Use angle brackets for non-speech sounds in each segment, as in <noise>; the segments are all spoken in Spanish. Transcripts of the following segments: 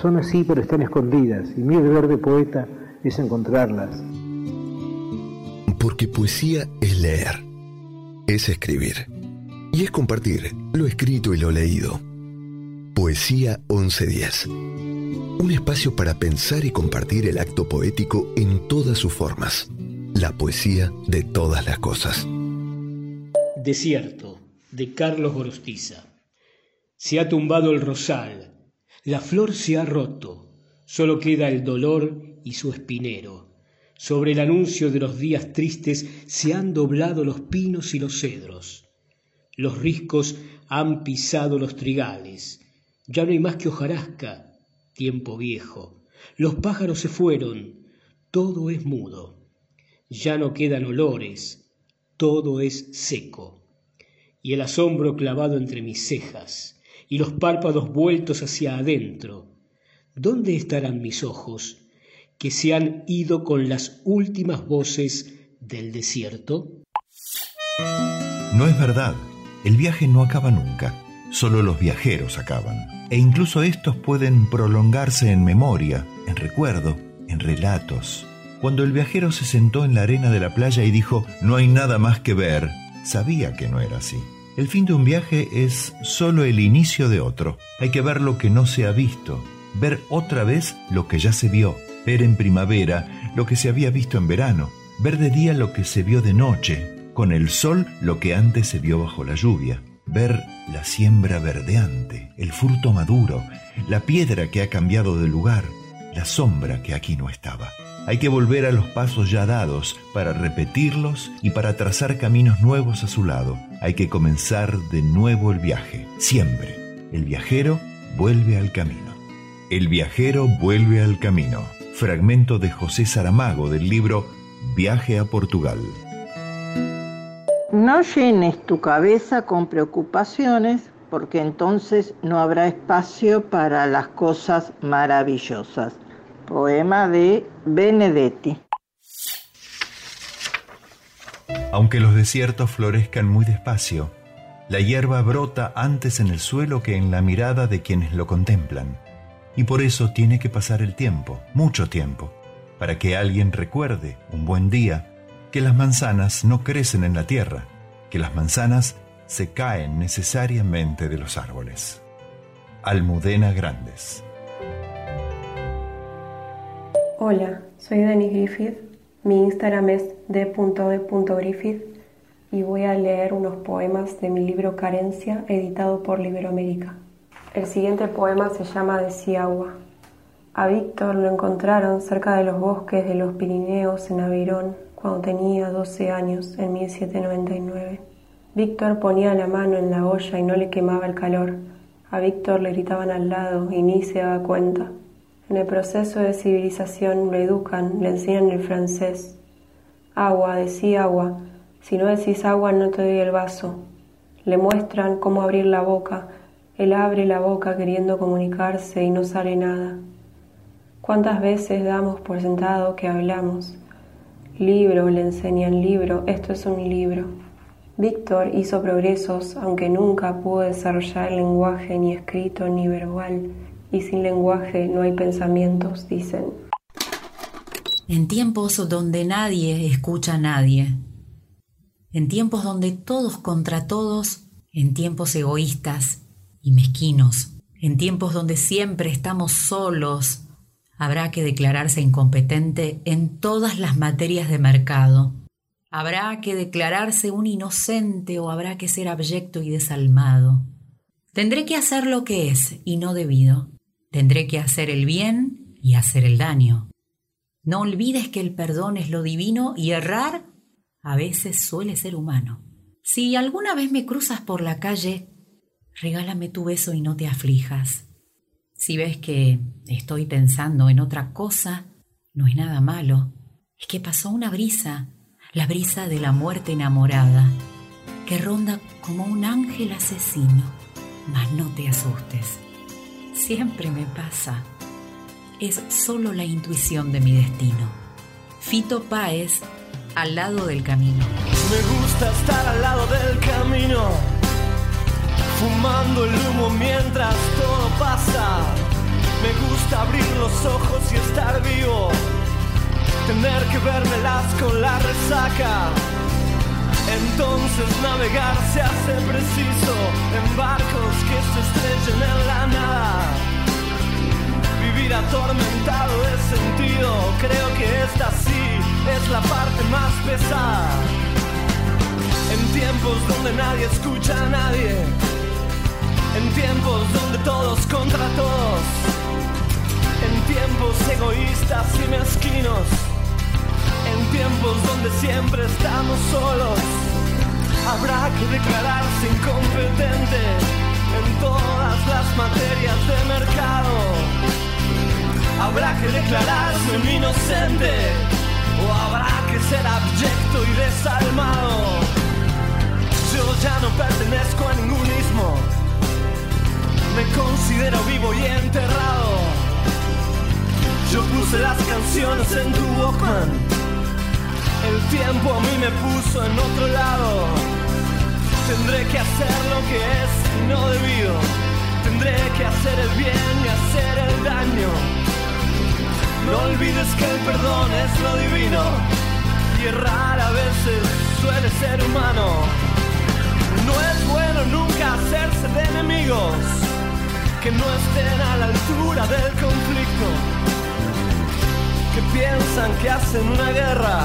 son así pero están escondidas y mi deber de poeta es encontrarlas. Porque poesía es leer, es escribir y es compartir lo escrito y lo leído. Poesía 1110. Un espacio para pensar y compartir el acto poético en todas sus formas. La poesía de todas las cosas. Desierto, de Carlos Gorostiza. Se ha tumbado el rosal, la flor se ha roto, solo queda el dolor y su espinero. Sobre el anuncio de los días tristes se han doblado los pinos y los cedros. Los riscos han pisado los trigales. Ya no hay más que hojarasca, tiempo viejo. Los pájaros se fueron, todo es mudo. Ya no quedan olores, todo es seco. Y el asombro clavado entre mis cejas y los párpados vueltos hacia adentro. ¿Dónde estarán mis ojos que se han ido con las últimas voces del desierto? No es verdad, el viaje no acaba nunca, solo los viajeros acaban. E incluso estos pueden prolongarse en memoria, en recuerdo, en relatos. Cuando el viajero se sentó en la arena de la playa y dijo, no hay nada más que ver, sabía que no era así. El fin de un viaje es solo el inicio de otro. Hay que ver lo que no se ha visto, ver otra vez lo que ya se vio, ver en primavera lo que se había visto en verano, ver de día lo que se vio de noche, con el sol lo que antes se vio bajo la lluvia, ver la siembra verdeante, el fruto maduro, la piedra que ha cambiado de lugar, la sombra que aquí no estaba. Hay que volver a los pasos ya dados para repetirlos y para trazar caminos nuevos a su lado. Hay que comenzar de nuevo el viaje, siempre. El viajero vuelve al camino. El viajero vuelve al camino. Fragmento de José Saramago del libro Viaje a Portugal. No llenes tu cabeza con preocupaciones porque entonces no habrá espacio para las cosas maravillosas. Poema de Benedetti. Aunque los desiertos florezcan muy despacio, la hierba brota antes en el suelo que en la mirada de quienes lo contemplan. Y por eso tiene que pasar el tiempo, mucho tiempo, para que alguien recuerde, un buen día, que las manzanas no crecen en la tierra, que las manzanas se caen necesariamente de los árboles. Almudena Grandes. Hola, soy Denis Griffith. Mi Instagram es d.d.griffith y voy a leer unos poemas de mi libro Carencia, editado por América. El siguiente poema se llama Decía agua. A Víctor lo encontraron cerca de los bosques de los Pirineos en Aveirón cuando tenía 12 años, en 1799. Víctor ponía la mano en la olla y no le quemaba el calor. A Víctor le gritaban al lado y ni se daba cuenta. En el proceso de civilización lo educan, le enseñan el francés. Agua, decí agua. Si no decís agua no te doy el vaso. Le muestran cómo abrir la boca. Él abre la boca queriendo comunicarse y no sale nada. ¿Cuántas veces damos por sentado que hablamos? Libro, le enseñan libro, esto es un libro. Víctor hizo progresos, aunque nunca pudo desarrollar el lenguaje ni escrito ni verbal, y sin lenguaje no hay pensamientos, dicen. En tiempos donde nadie escucha a nadie, en tiempos donde todos contra todos, en tiempos egoístas y mezquinos, en tiempos donde siempre estamos solos, habrá que declararse incompetente en todas las materias de mercado Habrá que declararse un inocente o habrá que ser abyecto y desalmado. Tendré que hacer lo que es y no debido. Tendré que hacer el bien y hacer el daño. No olvides que el perdón es lo divino y errar a veces suele ser humano. Si alguna vez me cruzas por la calle, regálame tu beso y no te aflijas. Si ves que estoy pensando en otra cosa, no es nada malo. Es que pasó una brisa la brisa de la muerte enamorada, que ronda como un ángel asesino. Mas no te asustes, siempre me pasa. Es solo la intuición de mi destino. Fito Páez, al lado del camino. Me gusta estar al lado del camino, fumando el humo mientras todo pasa. Me gusta abrir los ojos y estar vivo tener que vermelas con la resaca. Entonces navegar se hace preciso en barcos que se estrellen en la nada. Vivir atormentado es sentido, creo que esta sí es la parte más pesada. En tiempos donde nadie escucha a nadie, en tiempos donde todos contra todos, en tiempos egoístas y mezquinos en tiempos donde siempre estamos solos, habrá que declararse incompetente en todas las materias de mercado. Habrá que declararse inocente o habrá que ser abyecto y desalmado. Yo ya no pertenezco a ningún ismo, me considero vivo y enterrado. Yo puse las canciones en tu Walkman el tiempo a mí me puso en otro lado. Tendré que hacer lo que es no debido. Tendré que hacer el bien y hacer el daño. No olvides que el perdón es lo divino. Y errar a veces suele ser humano. No es bueno nunca hacerse de enemigos que no estén a la altura del conflicto. Que piensan que hacen una guerra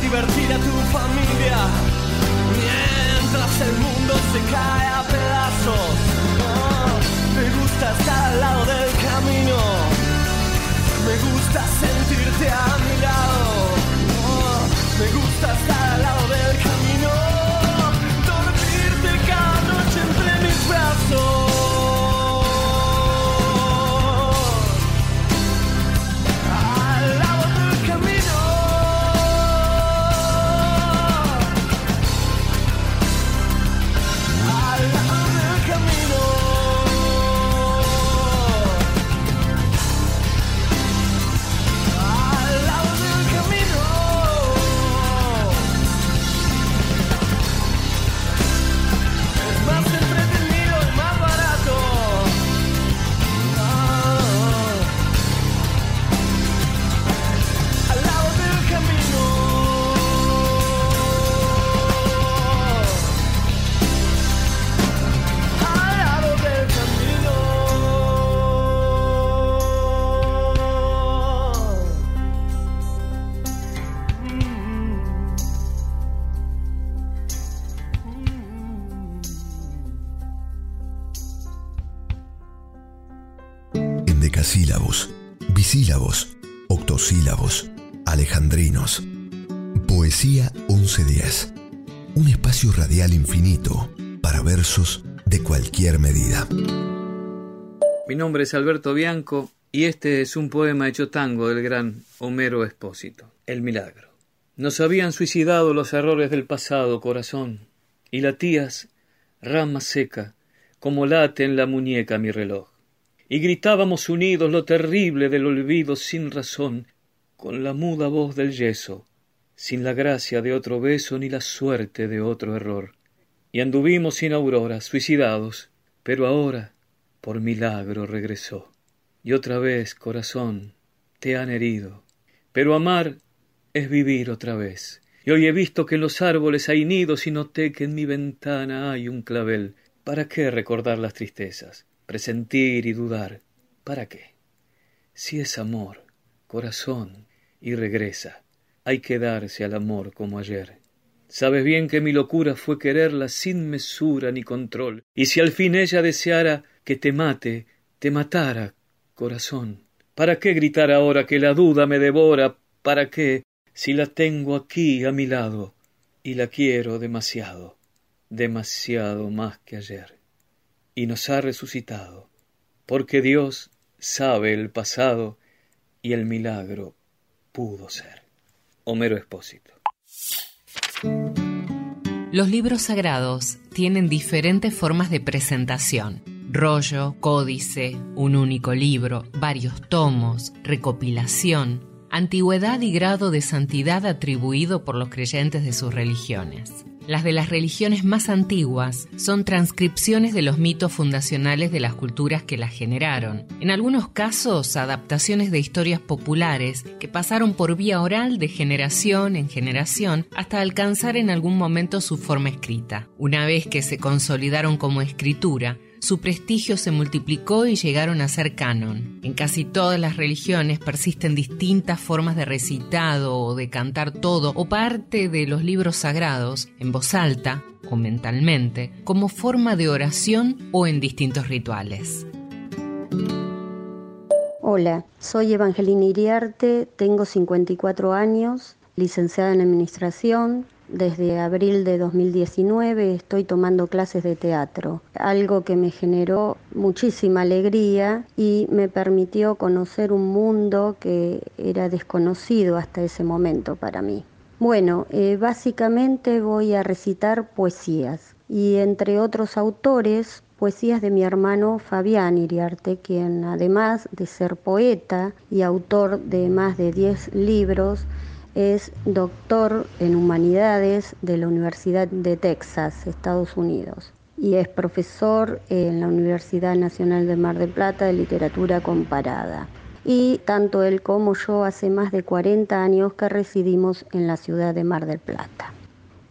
Divertir a tu familia mientras el mundo se cae a pedazos. Me gusta estar al lado del camino. Me gusta sentirte a mi espacio radial infinito para versos de cualquier medida. Mi nombre es Alberto Bianco y este es un poema hecho tango del gran Homero Espósito, El Milagro. Nos habían suicidado los errores del pasado, corazón, y latías, rama seca, como late en la muñeca mi reloj. Y gritábamos unidos lo terrible del olvido sin razón, con la muda voz del yeso, sin la gracia de otro beso ni la suerte de otro error. Y anduvimos sin aurora, suicidados, pero ahora, por milagro, regresó. Y otra vez, corazón, te han herido. Pero amar es vivir otra vez. Y hoy he visto que en los árboles hay nidos y noté que en mi ventana hay un clavel. ¿Para qué recordar las tristezas? Presentir y dudar. ¿Para qué? Si es amor, corazón, y regresa, hay que darse al amor como ayer. Sabes bien que mi locura fue quererla sin mesura ni control, y si al fin ella deseara que te mate, te matara, corazón. ¿Para qué gritar ahora que la duda me devora? ¿Para qué, si la tengo aquí a mi lado, y la quiero demasiado, demasiado más que ayer? Y nos ha resucitado, porque Dios sabe el pasado y el milagro pudo ser. Homero Espósito. Los libros sagrados tienen diferentes formas de presentación. Rollo, códice, un único libro, varios tomos, recopilación, antigüedad y grado de santidad atribuido por los creyentes de sus religiones. Las de las religiones más antiguas son transcripciones de los mitos fundacionales de las culturas que las generaron. En algunos casos, adaptaciones de historias populares que pasaron por vía oral de generación en generación hasta alcanzar en algún momento su forma escrita. Una vez que se consolidaron como escritura, su prestigio se multiplicó y llegaron a ser canon. En casi todas las religiones persisten distintas formas de recitado o de cantar todo o parte de los libros sagrados en voz alta o mentalmente como forma de oración o en distintos rituales. Hola, soy Evangelina Iriarte, tengo 54 años, licenciada en Administración, desde abril de 2019 estoy tomando clases de teatro, algo que me generó muchísima alegría y me permitió conocer un mundo que era desconocido hasta ese momento para mí. Bueno, eh, básicamente voy a recitar poesías y entre otros autores poesías de mi hermano Fabián Iriarte, quien además de ser poeta y autor de más de 10 libros, es doctor en humanidades de la Universidad de Texas, Estados Unidos, y es profesor en la Universidad Nacional de Mar del Plata de Literatura Comparada. Y tanto él como yo hace más de 40 años que residimos en la ciudad de Mar del Plata.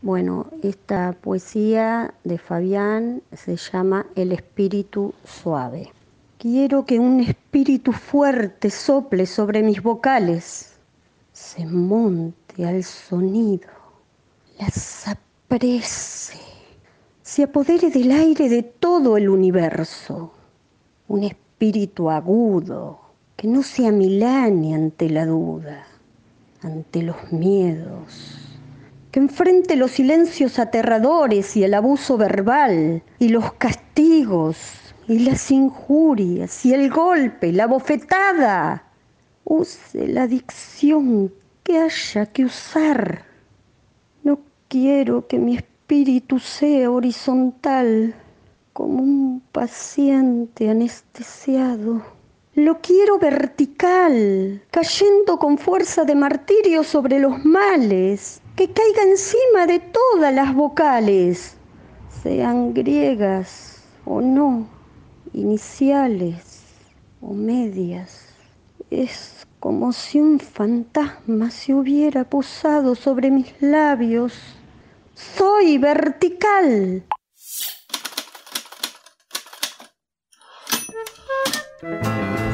Bueno, esta poesía de Fabián se llama El espíritu suave. Quiero que un espíritu fuerte sople sobre mis vocales se monte al sonido, las aprece, se apodere del aire de todo el universo, un espíritu agudo que no se amilane ante la duda, ante los miedos, que enfrente los silencios aterradores y el abuso verbal y los castigos y las injurias y el golpe, la bofetada use la dicción que haya que usar. No quiero que mi espíritu sea horizontal como un paciente anestesiado. Lo quiero vertical, cayendo con fuerza de martirio sobre los males, que caiga encima de todas las vocales, sean griegas o no, iniciales o medias. Como si un fantasma se hubiera posado sobre mis labios. Soy vertical.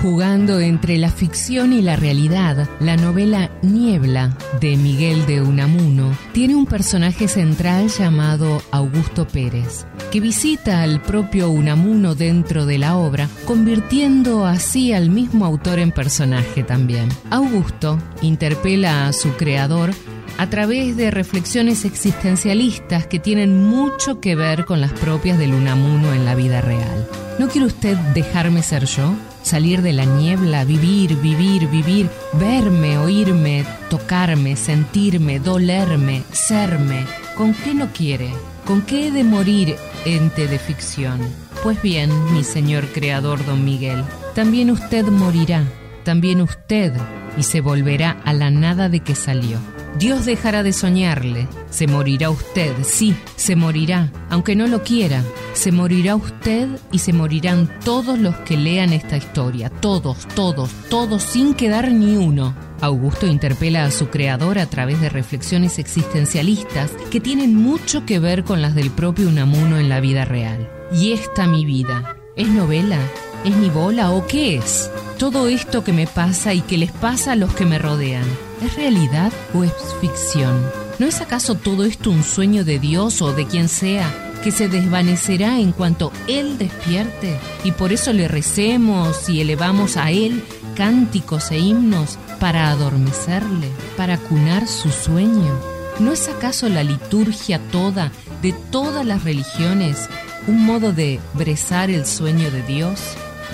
Jugando entre la ficción y la realidad, la novela Niebla de Miguel de Unamuno tiene un personaje central llamado Augusto Pérez, que visita al propio Unamuno dentro de la obra, convirtiendo así al mismo autor en personaje también. Augusto interpela a su creador a través de reflexiones existencialistas que tienen mucho que ver con las propias del Unamuno en la vida real. ¿No quiere usted dejarme ser yo? Salir de la niebla, vivir, vivir, vivir, verme, oírme, tocarme, sentirme, dolerme, serme. ¿Con qué no quiere? ¿Con qué he de morir ente de ficción? Pues bien, mi señor creador don Miguel, también usted morirá, también usted, y se volverá a la nada de que salió. Dios dejará de soñarle. Se morirá usted, sí, se morirá, aunque no lo quiera. Se morirá usted y se morirán todos los que lean esta historia. Todos, todos, todos, sin quedar ni uno. Augusto interpela a su creador a través de reflexiones existencialistas que tienen mucho que ver con las del propio Unamuno en la vida real. ¿Y esta mi vida? ¿Es novela? ¿Es mi bola o qué es? Todo esto que me pasa y que les pasa a los que me rodean. ¿Es realidad o es ficción? ¿No es acaso todo esto un sueño de Dios o de quien sea que se desvanecerá en cuanto Él despierte? Y por eso le recemos y elevamos a Él cánticos e himnos para adormecerle, para cunar su sueño. ¿No es acaso la liturgia toda de todas las religiones un modo de brezar el sueño de Dios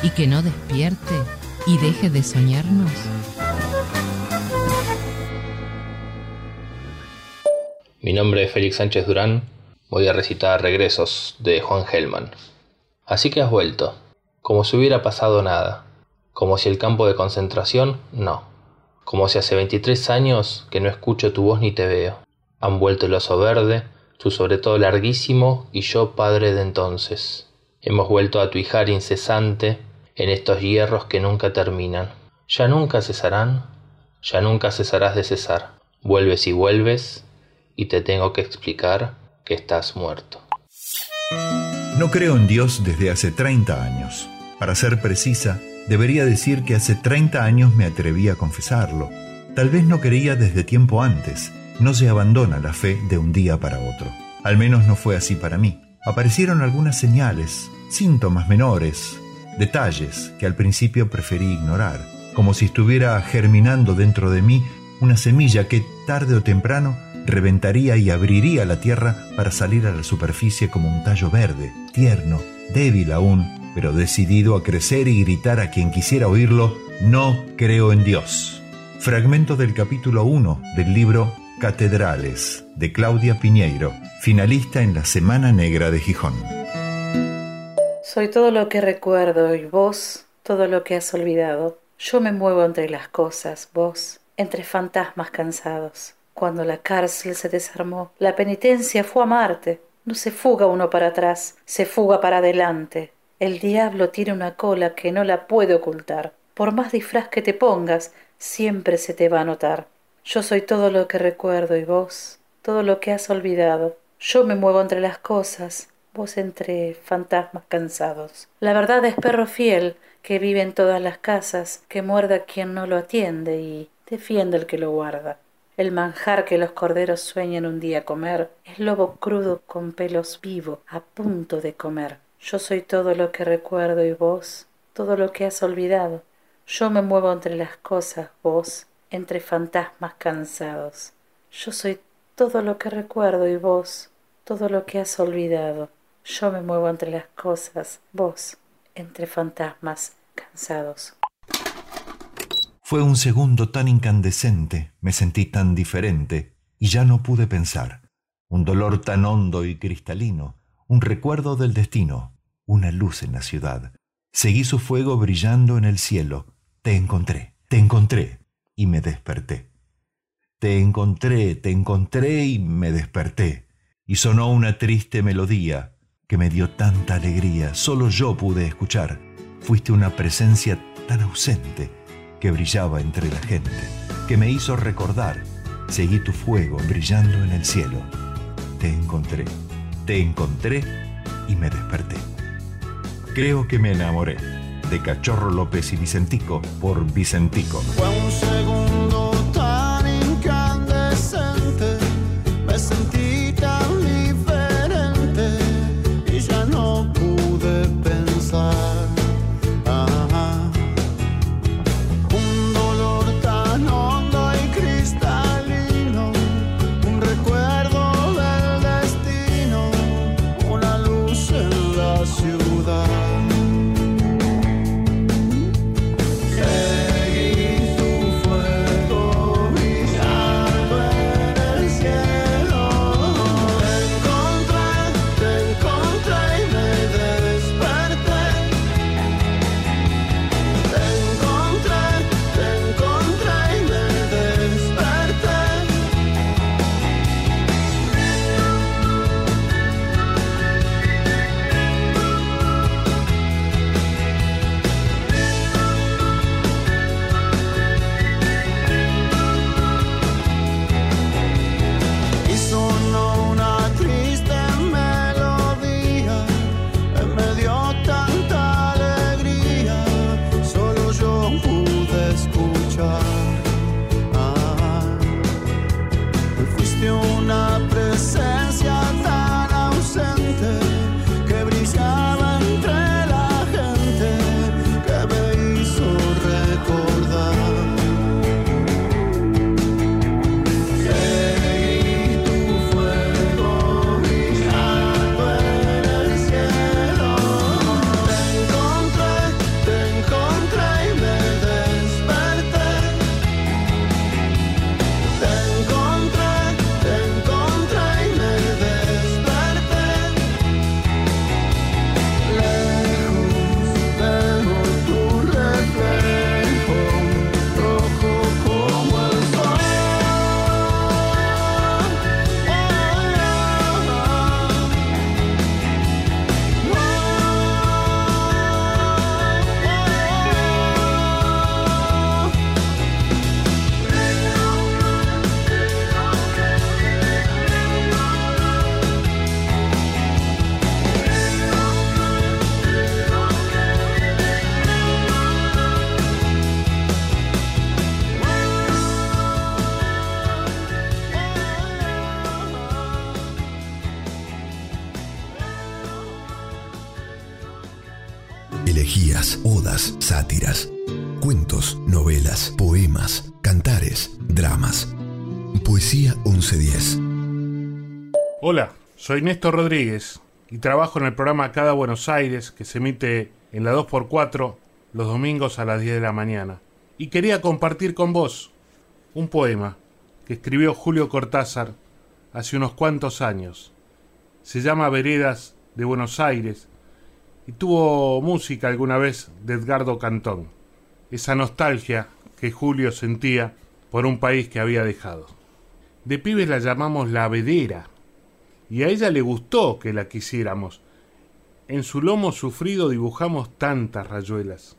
y que no despierte y deje de soñarnos? Mi nombre es Félix Sánchez Durán. Voy a recitar Regresos de Juan Gelman. Así que has vuelto, como si hubiera pasado nada, como si el campo de concentración no, como si hace 23 años que no escucho tu voz ni te veo. Han vuelto el oso verde, tu sobre todo larguísimo y yo padre de entonces. Hemos vuelto a tu hijar incesante en estos hierros que nunca terminan. Ya nunca cesarán, ya nunca cesarás de cesar. Vuelves y vuelves, y te tengo que explicar que estás muerto. No creo en Dios desde hace 30 años. Para ser precisa, debería decir que hace 30 años me atreví a confesarlo. Tal vez no creía desde tiempo antes. No se abandona la fe de un día para otro. Al menos no fue así para mí. Aparecieron algunas señales, síntomas menores, detalles que al principio preferí ignorar, como si estuviera germinando dentro de mí una semilla que tarde o temprano reventaría y abriría la tierra para salir a la superficie como un tallo verde, tierno, débil aún, pero decidido a crecer y gritar a quien quisiera oírlo, no creo en Dios. Fragmento del capítulo 1 del libro Catedrales de Claudia Piñeiro, finalista en la Semana Negra de Gijón. Soy todo lo que recuerdo y vos todo lo que has olvidado. Yo me muevo entre las cosas, vos entre fantasmas cansados. Cuando la cárcel se desarmó, la penitencia fue a Marte. No se fuga uno para atrás, se fuga para adelante. El diablo tiene una cola que no la puede ocultar. Por más disfraz que te pongas, siempre se te va a notar. Yo soy todo lo que recuerdo y vos, todo lo que has olvidado. Yo me muevo entre las cosas, vos entre fantasmas cansados. La verdad es perro fiel que vive en todas las casas, que muerda quien no lo atiende y defiende el que lo guarda. El manjar que los corderos sueñan un día comer es lobo crudo con pelos vivo, a punto de comer. Yo soy todo lo que recuerdo y vos, todo lo que has olvidado. Yo me muevo entre las cosas, vos, entre fantasmas cansados. Yo soy todo lo que recuerdo y vos, todo lo que has olvidado. Yo me muevo entre las cosas, vos, entre fantasmas cansados. Fue un segundo tan incandescente, me sentí tan diferente, y ya no pude pensar. Un dolor tan hondo y cristalino, un recuerdo del destino, una luz en la ciudad. Seguí su fuego brillando en el cielo. Te encontré, te encontré, y me desperté. Te encontré, te encontré y me desperté. Y sonó una triste melodía que me dio tanta alegría. Solo yo pude escuchar. Fuiste una presencia tan ausente que brillaba entre la gente, que me hizo recordar. Seguí tu fuego brillando en el cielo. Te encontré, te encontré y me desperté. Creo que me enamoré de Cachorro López y Vicentico por Vicentico. Fue un segundo soy Néstor Rodríguez y trabajo en el programa Cada Buenos Aires que se emite en la 2x4 los domingos a las 10 de la mañana. Y quería compartir con vos un poema que escribió Julio Cortázar hace unos cuantos años. Se llama Veredas de Buenos Aires y tuvo música alguna vez de Edgardo Cantón. Esa nostalgia que Julio sentía por un país que había dejado. De pibes la llamamos la vedera y a ella le gustó que la quisiéramos. En su lomo sufrido dibujamos tantas rayuelas.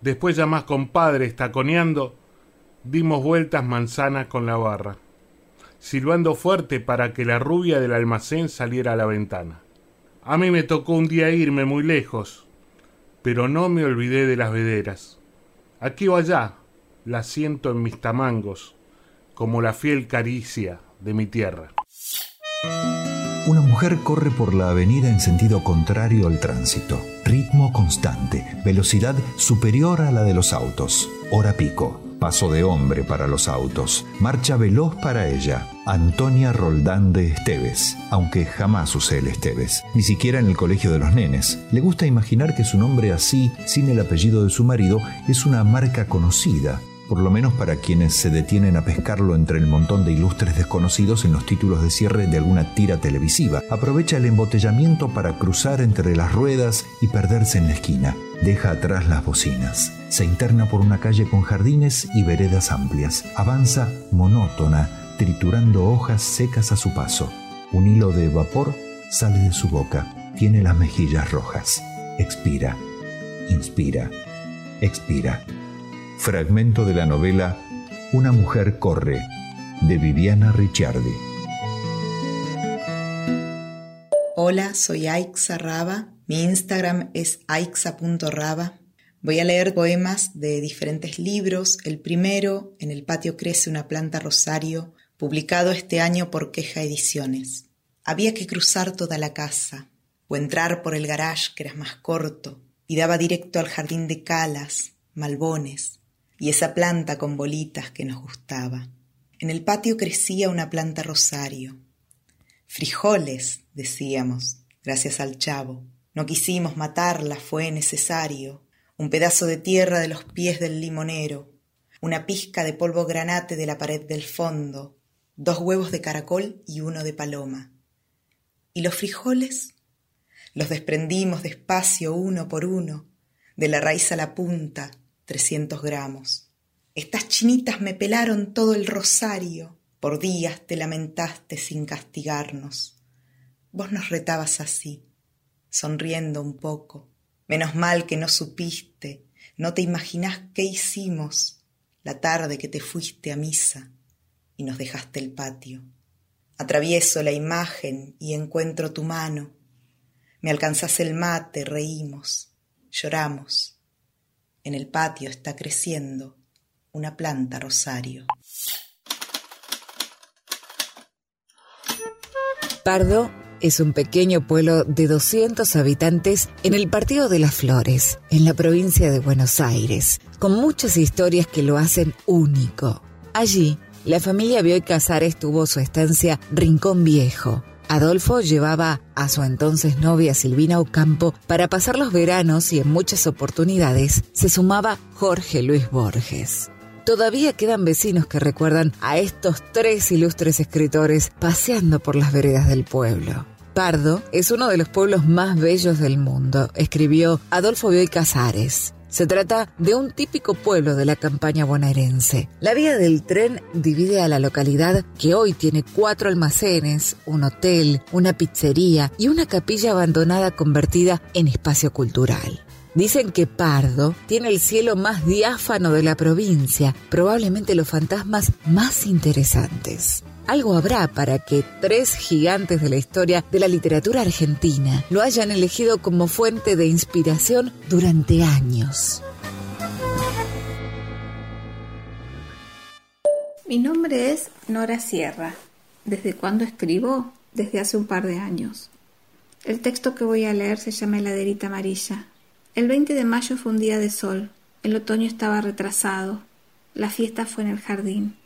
Después ya más compadre, estaconeando, dimos vueltas manzanas con la barra, silbando fuerte para que la rubia del almacén saliera a la ventana. A mí me tocó un día irme muy lejos, pero no me olvidé de las vederas. Aquí o allá la siento en mis tamangos, como la fiel caricia de mi tierra. Una mujer corre por la avenida en sentido contrario al tránsito. Ritmo constante, velocidad superior a la de los autos. Hora pico, paso de hombre para los autos. Marcha veloz para ella. Antonia Roldán de Esteves, aunque jamás usé el Esteves, ni siquiera en el colegio de los nenes. Le gusta imaginar que su nombre así, sin el apellido de su marido, es una marca conocida, por lo menos para quienes se detienen a pescarlo entre el montón de ilustres desconocidos en los títulos de cierre de alguna tira televisiva. Aprovecha el embotellamiento para cruzar entre las ruedas y perderse en la esquina. Deja atrás las bocinas. Se interna por una calle con jardines y veredas amplias. Avanza monótona, triturando hojas secas a su paso. Un hilo de vapor sale de su boca. Tiene las mejillas rojas. Expira. Inspira. Expira. Fragmento de la novela Una mujer corre, de Viviana Ricciardi. Hola, soy Aixa Raba. Mi Instagram es aixa.raba. Voy a leer poemas de diferentes libros. El primero, En el patio crece una planta rosario, publicado este año por Queja Ediciones. Había que cruzar toda la casa, o entrar por el garage, que era más corto, y daba directo al jardín de calas, malbones, y esa planta con bolitas que nos gustaba. En el patio crecía una planta rosario. Frijoles, decíamos, gracias al chavo. No quisimos matarla, fue necesario. Un pedazo de tierra de los pies del limonero, una pizca de polvo granate de la pared del fondo, dos huevos de caracol y uno de paloma. ¿Y los frijoles? Los desprendimos despacio uno por uno, de la raíz a la punta, 300 gramos. Estas chinitas me pelaron todo el rosario. Por días te lamentaste sin castigarnos. Vos nos retabas así, sonriendo un poco. Menos mal que no supiste, no te imaginás qué hicimos la tarde que te fuiste a misa y nos dejaste el patio. Atravieso la imagen y encuentro tu mano. Me alcanzás el mate, reímos, lloramos en el patio está creciendo una planta rosario. Pardo es un pequeño pueblo de 200 habitantes en el Partido de las Flores, en la provincia de Buenos Aires, con muchas historias que lo hacen único. Allí, la familia Bioy Casares tuvo su estancia Rincón Viejo, Adolfo llevaba a su entonces novia Silvina Ocampo para pasar los veranos y en muchas oportunidades se sumaba Jorge Luis Borges. Todavía quedan vecinos que recuerdan a estos tres ilustres escritores paseando por las veredas del pueblo. Pardo es uno de los pueblos más bellos del mundo, escribió Adolfo Bioy Casares. Se trata de un típico pueblo de la campaña bonaerense. La vía del tren divide a la localidad que hoy tiene cuatro almacenes, un hotel, una pizzería y una capilla abandonada convertida en espacio cultural. Dicen que Pardo tiene el cielo más diáfano de la provincia, probablemente los fantasmas más interesantes. Algo habrá para que tres gigantes de la historia de la literatura argentina lo hayan elegido como fuente de inspiración durante años. Mi nombre es Nora Sierra. ¿Desde cuándo escribo? Desde hace un par de años. El texto que voy a leer se llama Heladerita Amarilla. El 20 de mayo fue un día de sol. El otoño estaba retrasado. La fiesta fue en el jardín.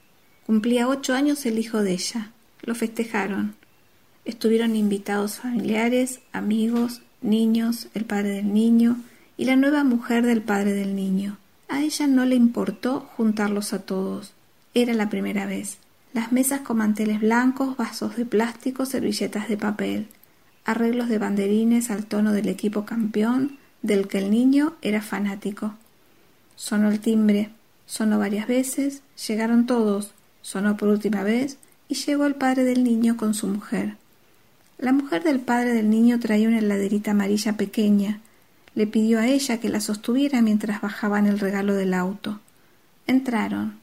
Cumplía ocho años el hijo de ella. Lo festejaron. Estuvieron invitados familiares, amigos, niños, el padre del niño y la nueva mujer del padre del niño. A ella no le importó juntarlos a todos. Era la primera vez. Las mesas con manteles blancos, vasos de plástico, servilletas de papel, arreglos de banderines al tono del equipo campeón, del que el niño era fanático. Sonó el timbre, sonó varias veces, llegaron todos, sonó por última vez y llegó el padre del niño con su mujer. La mujer del padre del niño traía una heladerita amarilla pequeña. Le pidió a ella que la sostuviera mientras bajaban el regalo del auto. Entraron.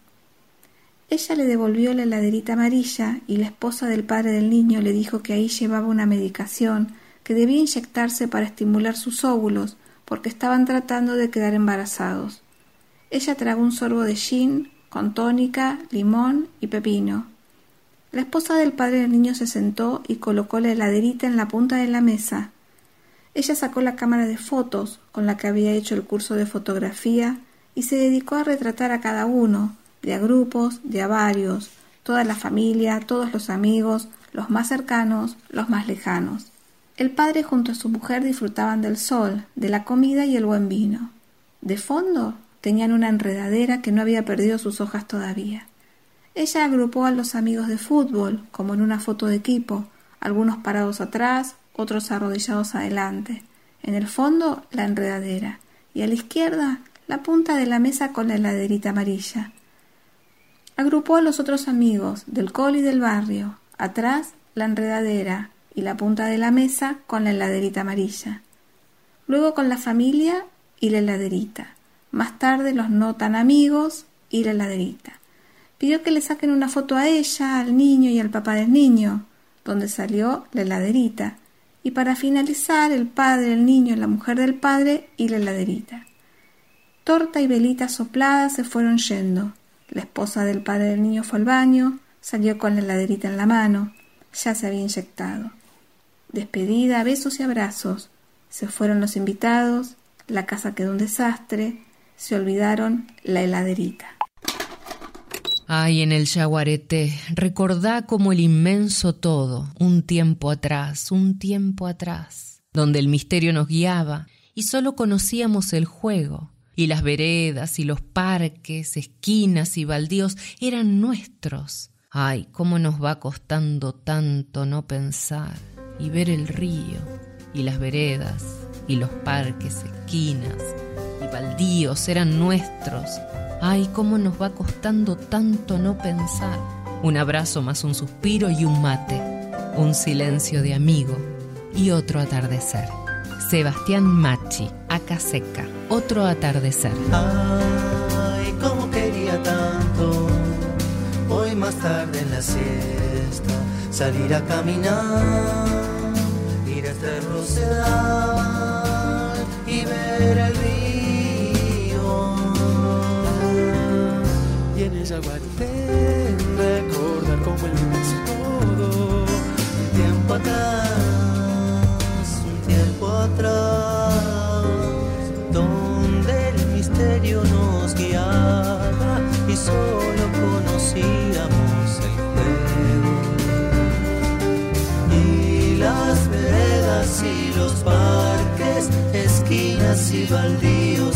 Ella le devolvió la heladerita amarilla y la esposa del padre del niño le dijo que ahí llevaba una medicación que debía inyectarse para estimular sus óvulos porque estaban tratando de quedar embarazados. Ella tragó un sorbo de gin con tónica, limón y pepino. La esposa del padre del niño se sentó y colocó la heladerita en la punta de la mesa. Ella sacó la cámara de fotos con la que había hecho el curso de fotografía y se dedicó a retratar a cada uno, de a grupos, de a varios, toda la familia, todos los amigos, los más cercanos, los más lejanos. El padre junto a su mujer disfrutaban del sol, de la comida y el buen vino. De fondo tenían una enredadera que no había perdido sus hojas todavía. Ella agrupó a los amigos de fútbol, como en una foto de equipo, algunos parados atrás, otros arrodillados adelante. En el fondo, la enredadera, y a la izquierda, la punta de la mesa con la heladerita amarilla. Agrupó a los otros amigos, del col y del barrio, atrás, la enredadera, y la punta de la mesa con la heladerita amarilla. Luego con la familia y la heladerita. Más tarde los no tan amigos y la heladerita. Pidió que le saquen una foto a ella, al niño y al papá del niño, donde salió la heladerita. Y para finalizar, el padre, el niño, la mujer del padre y la heladerita. Torta y velita soplada se fueron yendo. La esposa del padre del niño fue al baño, salió con la heladerita en la mano, ya se había inyectado. Despedida, besos y abrazos. Se fueron los invitados, la casa quedó un desastre, se olvidaron la heladerita. Ay, en el yaguareté, recordá como el inmenso todo, un tiempo atrás, un tiempo atrás, donde el misterio nos guiaba y solo conocíamos el juego, y las veredas y los parques, esquinas y baldíos eran nuestros. Ay, cómo nos va costando tanto no pensar y ver el río y las veredas y los parques, esquinas baldíos eran nuestros. Ay, cómo nos va costando tanto no pensar. Un abrazo más un suspiro y un mate, un silencio de amigo y otro atardecer. Sebastián Machi, Aca Seca, otro atardecer. Ay, cómo quería tanto, hoy más tarde en la siesta, salir a caminar este rosedal y ver el río. Guardé recordar el inmenso todo. Un tiempo atrás, un tiempo atrás, donde el misterio nos guiaba y solo conocíamos el juego. Y las y los parques, esquinas y baldíos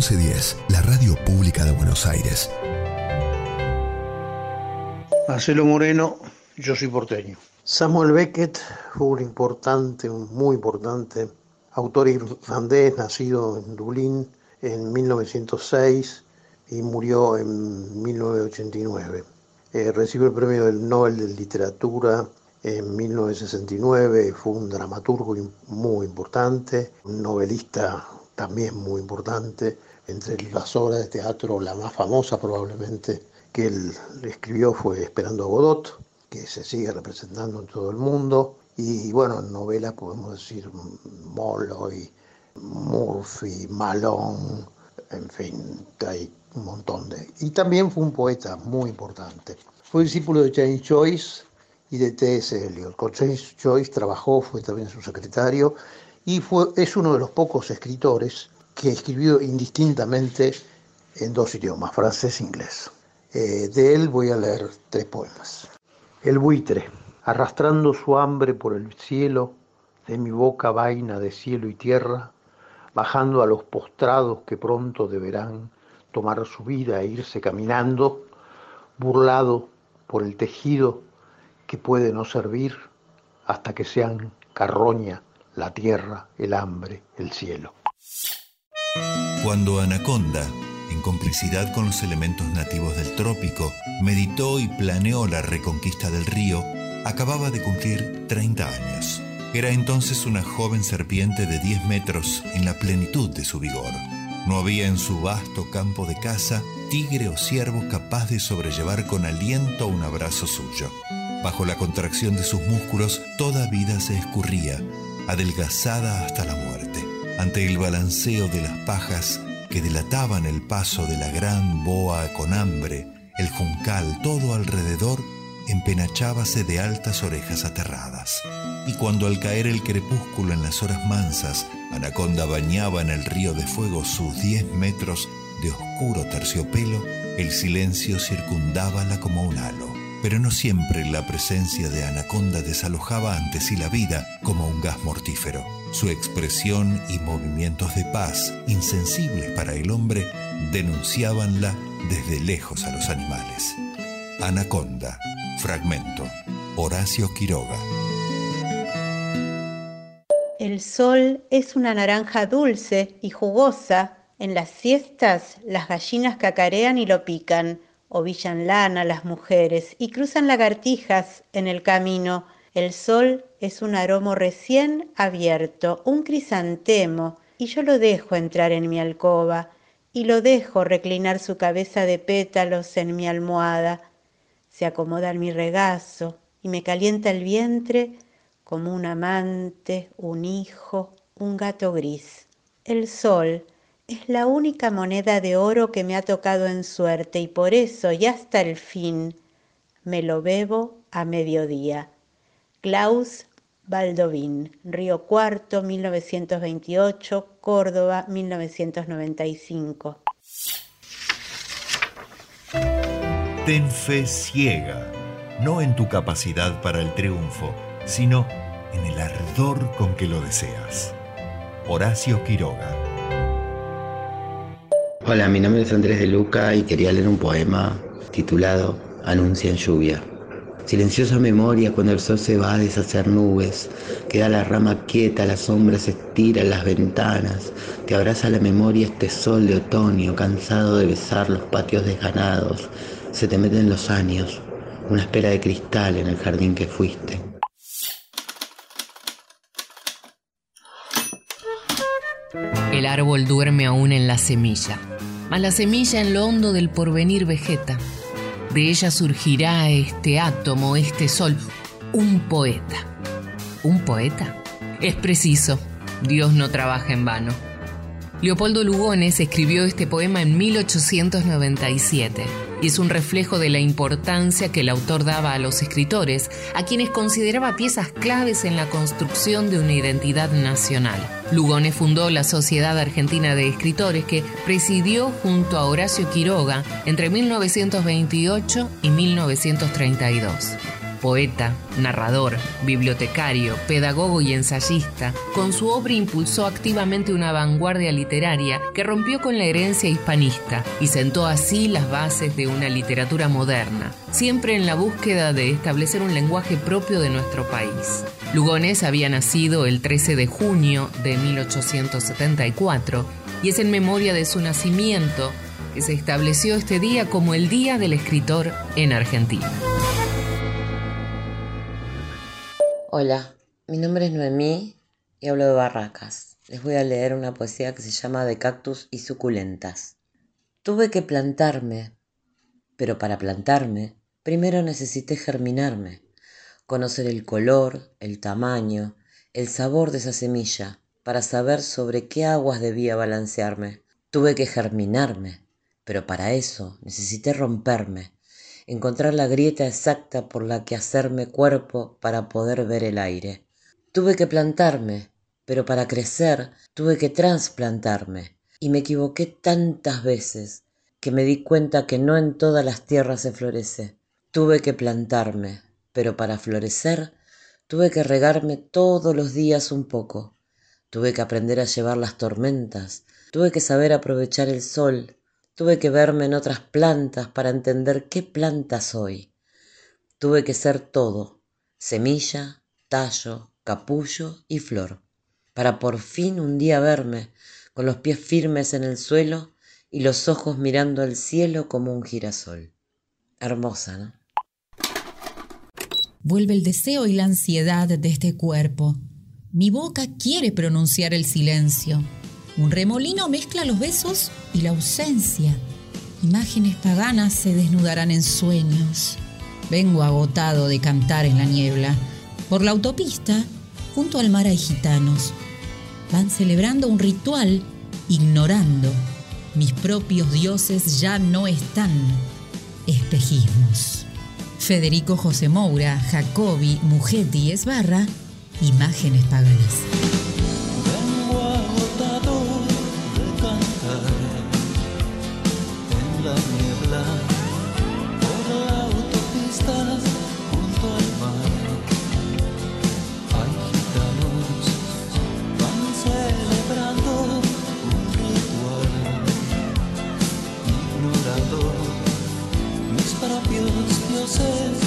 1110, la radio pública de Buenos Aires. Marcelo Moreno, yo soy porteño. Samuel Beckett fue un importante, un muy importante autor irlandés, nacido en Dublín en 1906 y murió en 1989. Eh, recibió el premio del Nobel de Literatura en 1969, fue un dramaturgo muy importante, un novelista también muy importante. Entre las obras de teatro, la más famosa probablemente que él escribió fue Esperando a Godot, que se sigue representando en todo el mundo. Y bueno, en novela podemos decir Molloy, Murphy, Malone, en fin, hay un montón de... Y también fue un poeta muy importante. Fue discípulo de James Joyce y de T.S. Eliot. Con James Joyce trabajó, fue también su secretario y fue, es uno de los pocos escritores que escribió indistintamente en dos idiomas, francés e inglés. Eh, de él voy a leer tres poemas. El buitre, arrastrando su hambre por el cielo, de mi boca vaina de cielo y tierra, bajando a los postrados que pronto deberán tomar su vida e irse caminando, burlado por el tejido que puede no servir hasta que sean carroña la tierra, el hambre, el cielo. Cuando Anaconda, en complicidad con los elementos nativos del trópico, meditó y planeó la reconquista del río, acababa de cumplir 30 años. Era entonces una joven serpiente de 10 metros en la plenitud de su vigor. No había en su vasto campo de caza tigre o ciervo capaz de sobrellevar con aliento un abrazo suyo. Bajo la contracción de sus músculos, toda vida se escurría, adelgazada hasta la muerte. Ante el balanceo de las pajas que delataban el paso de la gran boa con hambre, el juncal todo alrededor empenachábase de altas orejas aterradas. Y cuando al caer el crepúsculo en las horas mansas, Anaconda bañaba en el río de fuego sus diez metros de oscuro terciopelo, el silencio circundábala como un halo. Pero no siempre la presencia de Anaconda desalojaba ante sí la vida como un gas mortífero. Su expresión y movimientos de paz, insensibles para el hombre, denunciábanla desde lejos a los animales. Anaconda, fragmento, Horacio Quiroga. El sol es una naranja dulce y jugosa. En las siestas las gallinas cacarean y lo pican, ovillan lana las mujeres y cruzan lagartijas en el camino. El sol es un aromo recién abierto, un crisantemo, y yo lo dejo entrar en mi alcoba y lo dejo reclinar su cabeza de pétalos en mi almohada. Se acomoda en mi regazo y me calienta el vientre como un amante, un hijo, un gato gris. El sol es la única moneda de oro que me ha tocado en suerte y por eso y hasta el fin me lo bebo a mediodía. Klaus Baldovín, Río Cuarto, 1928, Córdoba, 1995. Ten fe ciega, no en tu capacidad para el triunfo, sino en el ardor con que lo deseas. Horacio Quiroga. Hola, mi nombre es Andrés de Luca y quería leer un poema titulado Anuncian lluvia. Silenciosa memoria cuando el sol se va a deshacer nubes, queda la rama quieta, la sombra se estira en las ventanas, te abraza la memoria este sol de otoño, cansado de besar los patios desganados, se te meten los años, una espera de cristal en el jardín que fuiste. El árbol duerme aún en la semilla, mas la semilla en lo hondo del porvenir vegeta. De ella surgirá este átomo, este sol, un poeta. ¿Un poeta? Es preciso, Dios no trabaja en vano. Leopoldo Lugones escribió este poema en 1897 y es un reflejo de la importancia que el autor daba a los escritores, a quienes consideraba piezas claves en la construcción de una identidad nacional. Lugones fundó la Sociedad Argentina de Escritores que presidió junto a Horacio Quiroga entre 1928 y 1932 poeta, narrador, bibliotecario, pedagogo y ensayista, con su obra impulsó activamente una vanguardia literaria que rompió con la herencia hispanista y sentó así las bases de una literatura moderna, siempre en la búsqueda de establecer un lenguaje propio de nuestro país. Lugones había nacido el 13 de junio de 1874 y es en memoria de su nacimiento que se estableció este día como el Día del Escritor en Argentina. Hola, mi nombre es Noemí y hablo de Barracas. Les voy a leer una poesía que se llama De cactus y suculentas. Tuve que plantarme, pero para plantarme, primero necesité germinarme, conocer el color, el tamaño, el sabor de esa semilla, para saber sobre qué aguas debía balancearme. Tuve que germinarme, pero para eso necesité romperme, encontrar la grieta exacta por la que hacerme cuerpo para poder ver el aire. Tuve que plantarme, pero para crecer tuve que trasplantarme, y me equivoqué tantas veces que me di cuenta que no en todas las tierras se florece. Tuve que plantarme, pero para florecer tuve que regarme todos los días un poco. Tuve que aprender a llevar las tormentas, tuve que saber aprovechar el sol, Tuve que verme en otras plantas para entender qué planta soy. Tuve que ser todo, semilla, tallo, capullo y flor, para por fin un día verme con los pies firmes en el suelo y los ojos mirando al cielo como un girasol. Hermosa, ¿no? Vuelve el deseo y la ansiedad de este cuerpo. Mi boca quiere pronunciar el silencio un remolino mezcla los besos y la ausencia. Imágenes paganas se desnudarán en sueños. Vengo agotado de cantar en la niebla. Por la autopista, junto al mar hay gitanos. Van celebrando un ritual, ignorando. Mis propios dioses ya no están. Espejismos. Federico José Moura, Jacobi, Mugetti, Esbarra, Imágenes paganas. por la autopista junto al mar. Hay gitanos, van celebrando un ritual, ignorando mis propios dioses.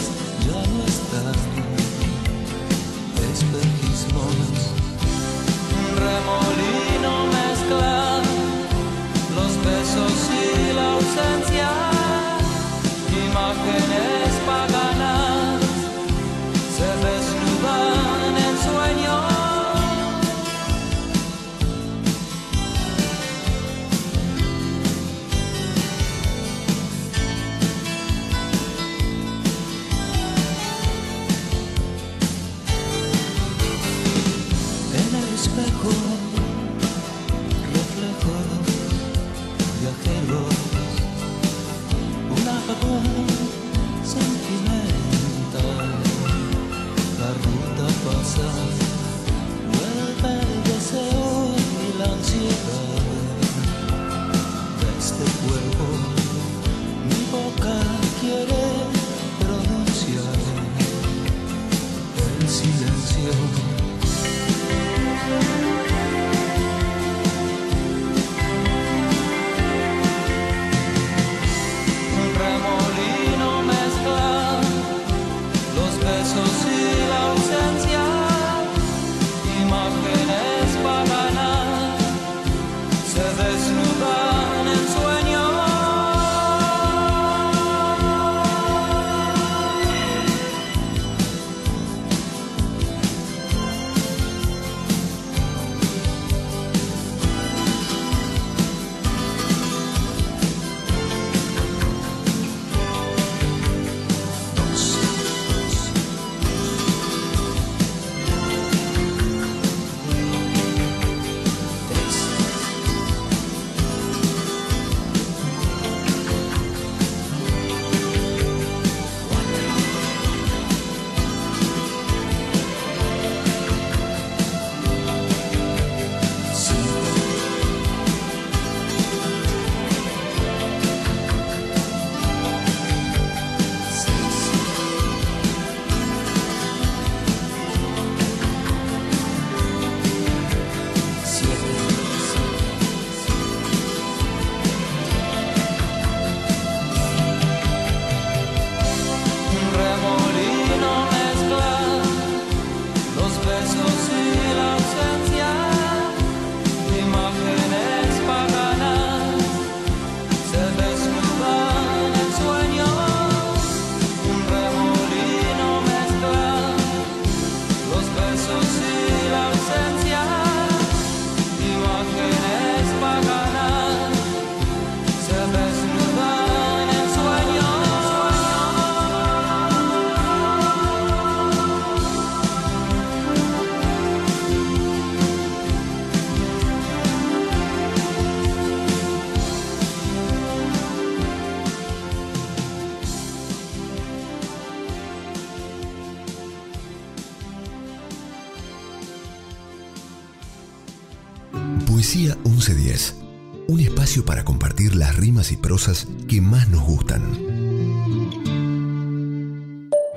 Prosas que más nos gustan.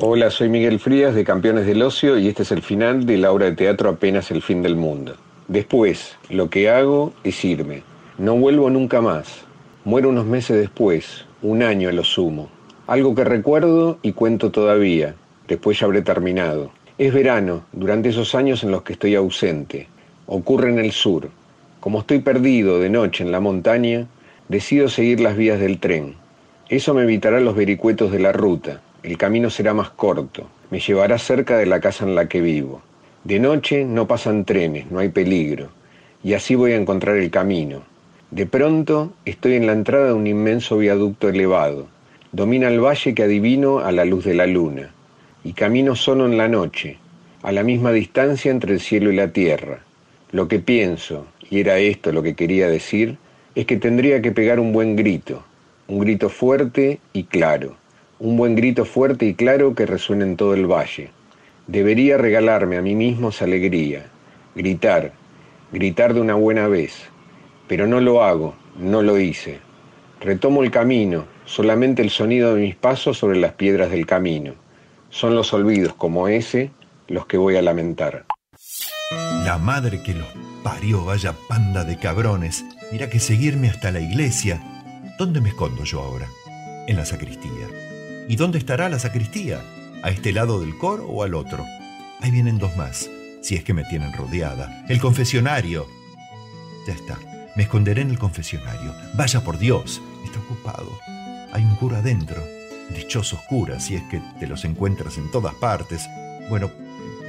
Hola, soy Miguel Frías de Campeones del Ocio y este es el final de la obra de teatro Apenas el fin del mundo. Después, lo que hago es irme. No vuelvo nunca más. Muero unos meses después, un año a lo sumo. Algo que recuerdo y cuento todavía. Después ya habré terminado. Es verano, durante esos años en los que estoy ausente. Ocurre en el sur. Como estoy perdido de noche en la montaña, decido seguir las vías del tren. Eso me evitará los vericuetos de la ruta. El camino será más corto. Me llevará cerca de la casa en la que vivo. De noche no pasan trenes, no hay peligro. Y así voy a encontrar el camino. De pronto estoy en la entrada de un inmenso viaducto elevado. Domina el valle que adivino a la luz de la luna. Y camino solo en la noche, a la misma distancia entre el cielo y la tierra. Lo que pienso, y era esto lo que quería decir, es que tendría que pegar un buen grito, un grito fuerte y claro, un buen grito fuerte y claro que resuene en todo el valle. Debería regalarme a mí mismo esa alegría, gritar, gritar de una buena vez, pero no lo hago, no lo hice. Retomo el camino, solamente el sonido de mis pasos sobre las piedras del camino. Son los olvidos como ese los que voy a lamentar. La madre que los parió, vaya panda de cabrones. Mira que seguirme hasta la iglesia. ¿Dónde me escondo yo ahora? En la sacristía. ¿Y dónde estará la sacristía? ¿A este lado del coro o al otro? Ahí vienen dos más, si es que me tienen rodeada. El confesionario. Ya está. Me esconderé en el confesionario. Vaya por Dios. Está ocupado. Hay un cura adentro. Dichosos curas, si es que te los encuentras en todas partes. Bueno,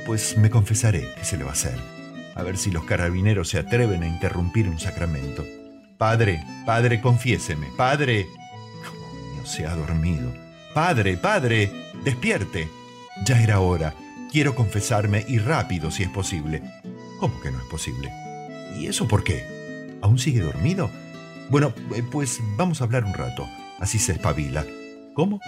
pues me confesaré qué se le va a hacer. A ver si los carabineros se atreven a interrumpir un sacramento. Padre, padre, confiéseme. Padre. Coño, se ha dormido. Padre, padre, despierte. Ya era hora. Quiero confesarme y rápido si es posible. ¿Cómo que no es posible? ¿Y eso por qué? ¿Aún sigue dormido? Bueno, eh, pues vamos a hablar un rato. Así se espabila. ¿Cómo?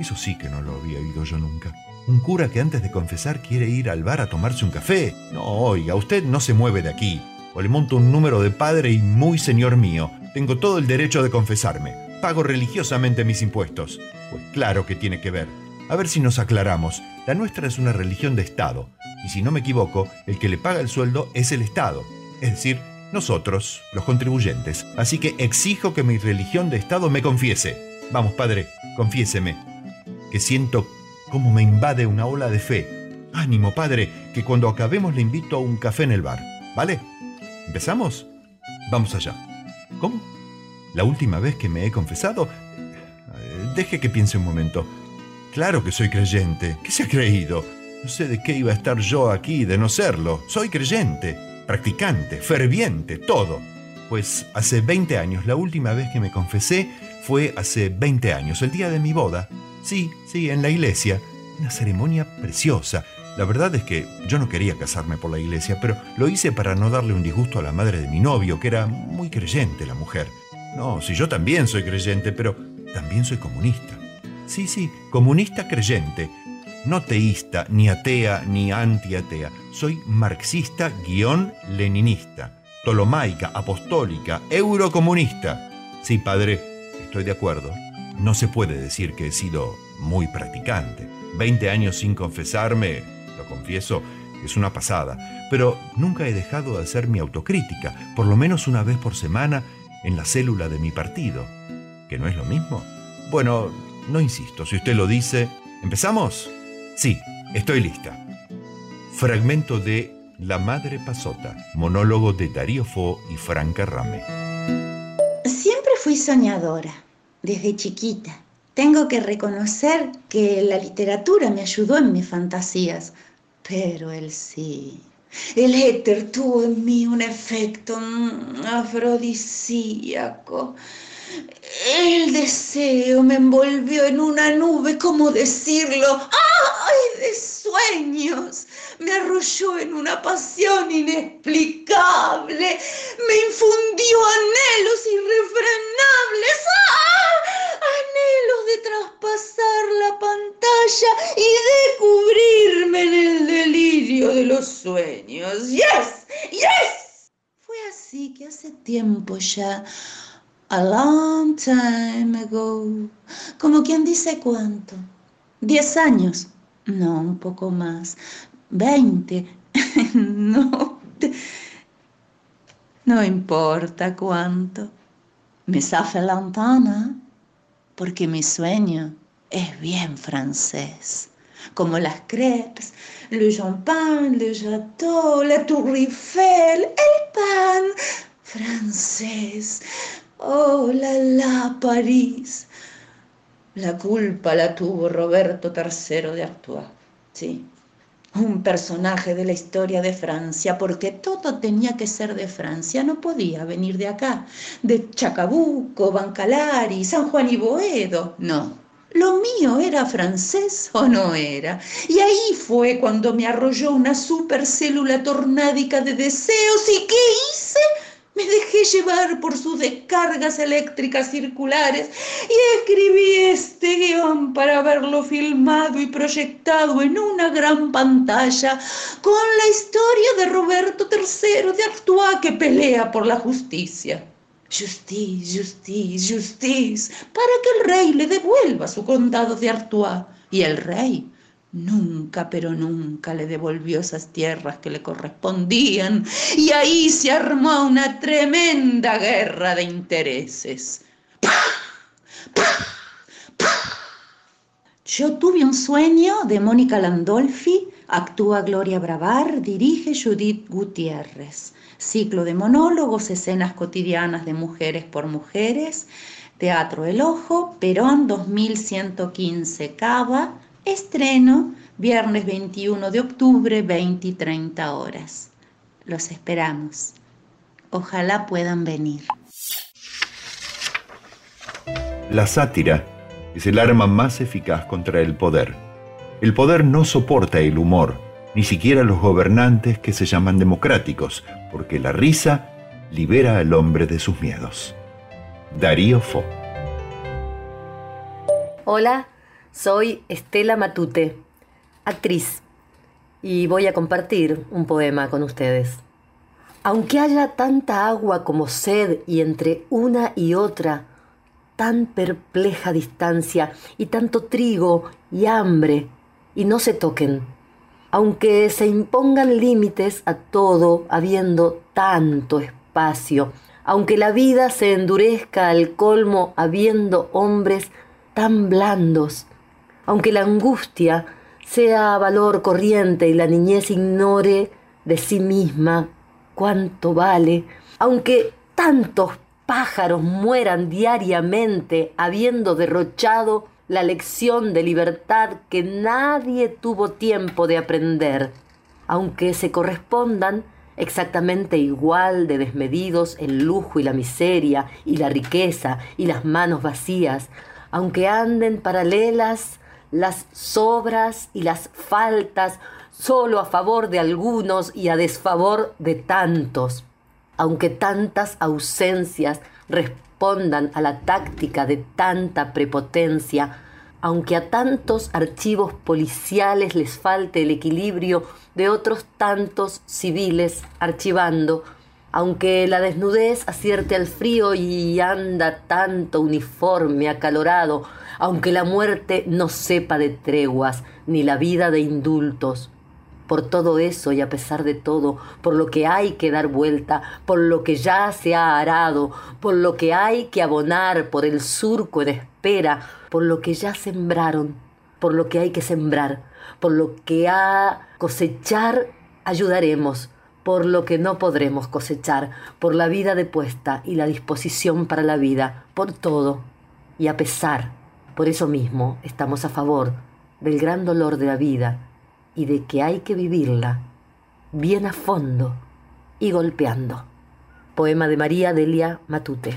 Eso sí que no lo había oído yo nunca. Un cura que antes de confesar quiere ir al bar a tomarse un café. No, oiga, usted no se mueve de aquí. O le monto un número de padre y muy señor mío. Tengo todo el derecho de confesarme. Pago religiosamente mis impuestos. Pues claro que tiene que ver. A ver si nos aclaramos. La nuestra es una religión de Estado. Y si no me equivoco, el que le paga el sueldo es el Estado. Es decir, nosotros, los contribuyentes. Así que exijo que mi religión de Estado me confiese. Vamos, padre, confiéseme. Que siento cómo me invade una ola de fe. Ánimo, padre, que cuando acabemos le invito a un café en el bar. ¿Vale? ¿Empezamos? Vamos allá. ¿Cómo? ¿La última vez que me he confesado? Eh, Deje que piense un momento. Claro que soy creyente. ¿Qué se ha creído? No sé de qué iba a estar yo aquí de no serlo. Soy creyente, practicante, ferviente, todo. Pues hace 20 años, la última vez que me confesé fue hace 20 años, el día de mi boda. Sí, sí, en la iglesia. Una ceremonia preciosa. La verdad es que yo no quería casarme por la iglesia, pero lo hice para no darle un disgusto a la madre de mi novio, que era muy creyente la mujer. No, si yo también soy creyente, pero también soy comunista. Sí, sí, comunista creyente. No teísta, ni atea, ni antiatea. Soy marxista guion leninista. Tolomaica, apostólica, eurocomunista. Sí, padre, estoy de acuerdo. No se puede decir que he sido muy practicante. Veinte años sin confesarme, lo confieso, es una pasada. Pero nunca he dejado de hacer mi autocrítica, por lo menos una vez por semana, en la célula de mi partido. ¿Que no es lo mismo? Bueno, no insisto, si usted lo dice. ¿Empezamos? Sí, estoy lista. Fragmento de La Madre Pasota, monólogo de Darío Fo y Franca Rame. Siempre fui soñadora, desde chiquita. Tengo que reconocer que la literatura me ayudó en mis fantasías, pero el sí. El éter tuvo en mí un efecto afrodisíaco. El deseo me envolvió en una nube, ¿cómo decirlo? ¡Ay, de sueños! Me arrolló en una pasión inexplicable. Me infundió anhelos irrefrenables. ¡Ah! Anhelos de traspasar la pantalla y descubrirme en el delirio de los sueños. ¡Yes! ¡Yes! Fue así sí, que hace tiempo ya. A long time ago. Como quien dice cuánto. ¿Diez años? No, un poco más. ¿Veinte? <laughs> no. No importa cuánto. Me safe lantana porque mi sueño es bien francés, como las crepes, le champagne, le gâteau, la tour Eiffel, el pan francés. Oh, la la París. La culpa la tuvo Roberto III de Artois, sí, un personaje de la historia de Francia, porque todo tenía que ser de Francia, no podía venir de acá, de Chacabuco, Bancalari, San Juan y Boedo, no. Lo mío era francés o no era. Y ahí fue cuando me arrolló una supercélula tornádica de deseos. ¿Y qué hice? Me dejé llevar por sus descargas eléctricas circulares y escribí este guion para verlo filmado y proyectado en una gran pantalla con la historia de Roberto III de Artois que pelea por la justicia. Justice, justice, justice, para que el rey le devuelva su condado de Artois. Y el rey Nunca, pero nunca le devolvió esas tierras que le correspondían. Y ahí se armó una tremenda guerra de intereses. Yo tuve un sueño de Mónica Landolfi, actúa Gloria Bravar, dirige Judith Gutiérrez. Ciclo de monólogos, escenas cotidianas de mujeres por mujeres, Teatro El Ojo, Perón 2115 Cava, Estreno viernes 21 de octubre, 20 y 30 horas. Los esperamos. Ojalá puedan venir. La sátira es el arma más eficaz contra el poder. El poder no soporta el humor, ni siquiera los gobernantes que se llaman democráticos, porque la risa libera al hombre de sus miedos. Darío Fo. Hola, soy Estela Matute, actriz, y voy a compartir un poema con ustedes. Aunque haya tanta agua como sed y entre una y otra, tan perpleja distancia y tanto trigo y hambre, y no se toquen, aunque se impongan límites a todo habiendo tanto espacio, aunque la vida se endurezca al colmo habiendo hombres tan blandos, aunque la angustia sea valor corriente y la niñez ignore de sí misma cuánto vale, aunque tantos pájaros mueran diariamente habiendo derrochado la lección de libertad que nadie tuvo tiempo de aprender, aunque se correspondan exactamente igual de desmedidos el lujo y la miseria y la riqueza y las manos vacías, aunque anden paralelas las sobras y las faltas solo a favor de algunos y a desfavor de tantos, aunque tantas ausencias respondan a la táctica de tanta prepotencia, aunque a tantos archivos policiales les falte el equilibrio de otros tantos civiles archivando, aunque la desnudez acierte al frío y anda tanto uniforme acalorado, aunque la muerte no sepa de treguas, ni la vida de indultos. Por todo eso y a pesar de todo, por lo que hay que dar vuelta, por lo que ya se ha arado, por lo que hay que abonar, por el surco en espera, por lo que ya sembraron, por lo que hay que sembrar, por lo que a cosechar ayudaremos, por lo que no podremos cosechar, por la vida depuesta y la disposición para la vida, por todo y a pesar por eso mismo estamos a favor del gran dolor de la vida y de que hay que vivirla bien a fondo y golpeando. Poema de María Delia Matute.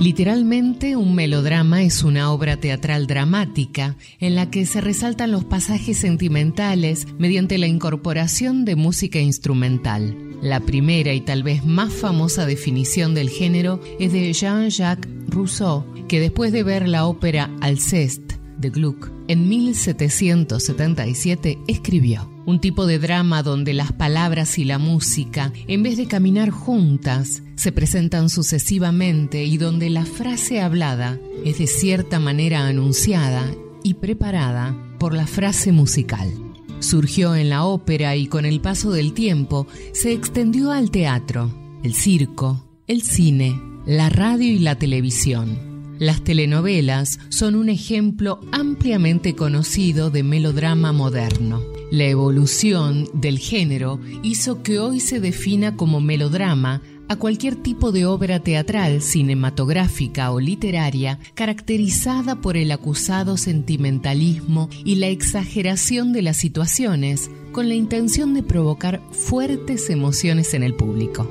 Literalmente, un melodrama es una obra teatral dramática en la que se resaltan los pasajes sentimentales mediante la incorporación de música instrumental. La primera y tal vez más famosa definición del género es de Jean-Jacques Rousseau, que después de ver la ópera Alceste de Gluck en 1777 escribió un tipo de drama donde las palabras y la música, en vez de caminar juntas, se presentan sucesivamente y donde la frase hablada es de cierta manera anunciada y preparada por la frase musical. Surgió en la ópera y con el paso del tiempo se extendió al teatro, el circo, el cine, la radio y la televisión. Las telenovelas son un ejemplo ampliamente conocido de melodrama moderno. La evolución del género hizo que hoy se defina como melodrama a cualquier tipo de obra teatral, cinematográfica o literaria caracterizada por el acusado sentimentalismo y la exageración de las situaciones con la intención de provocar fuertes emociones en el público.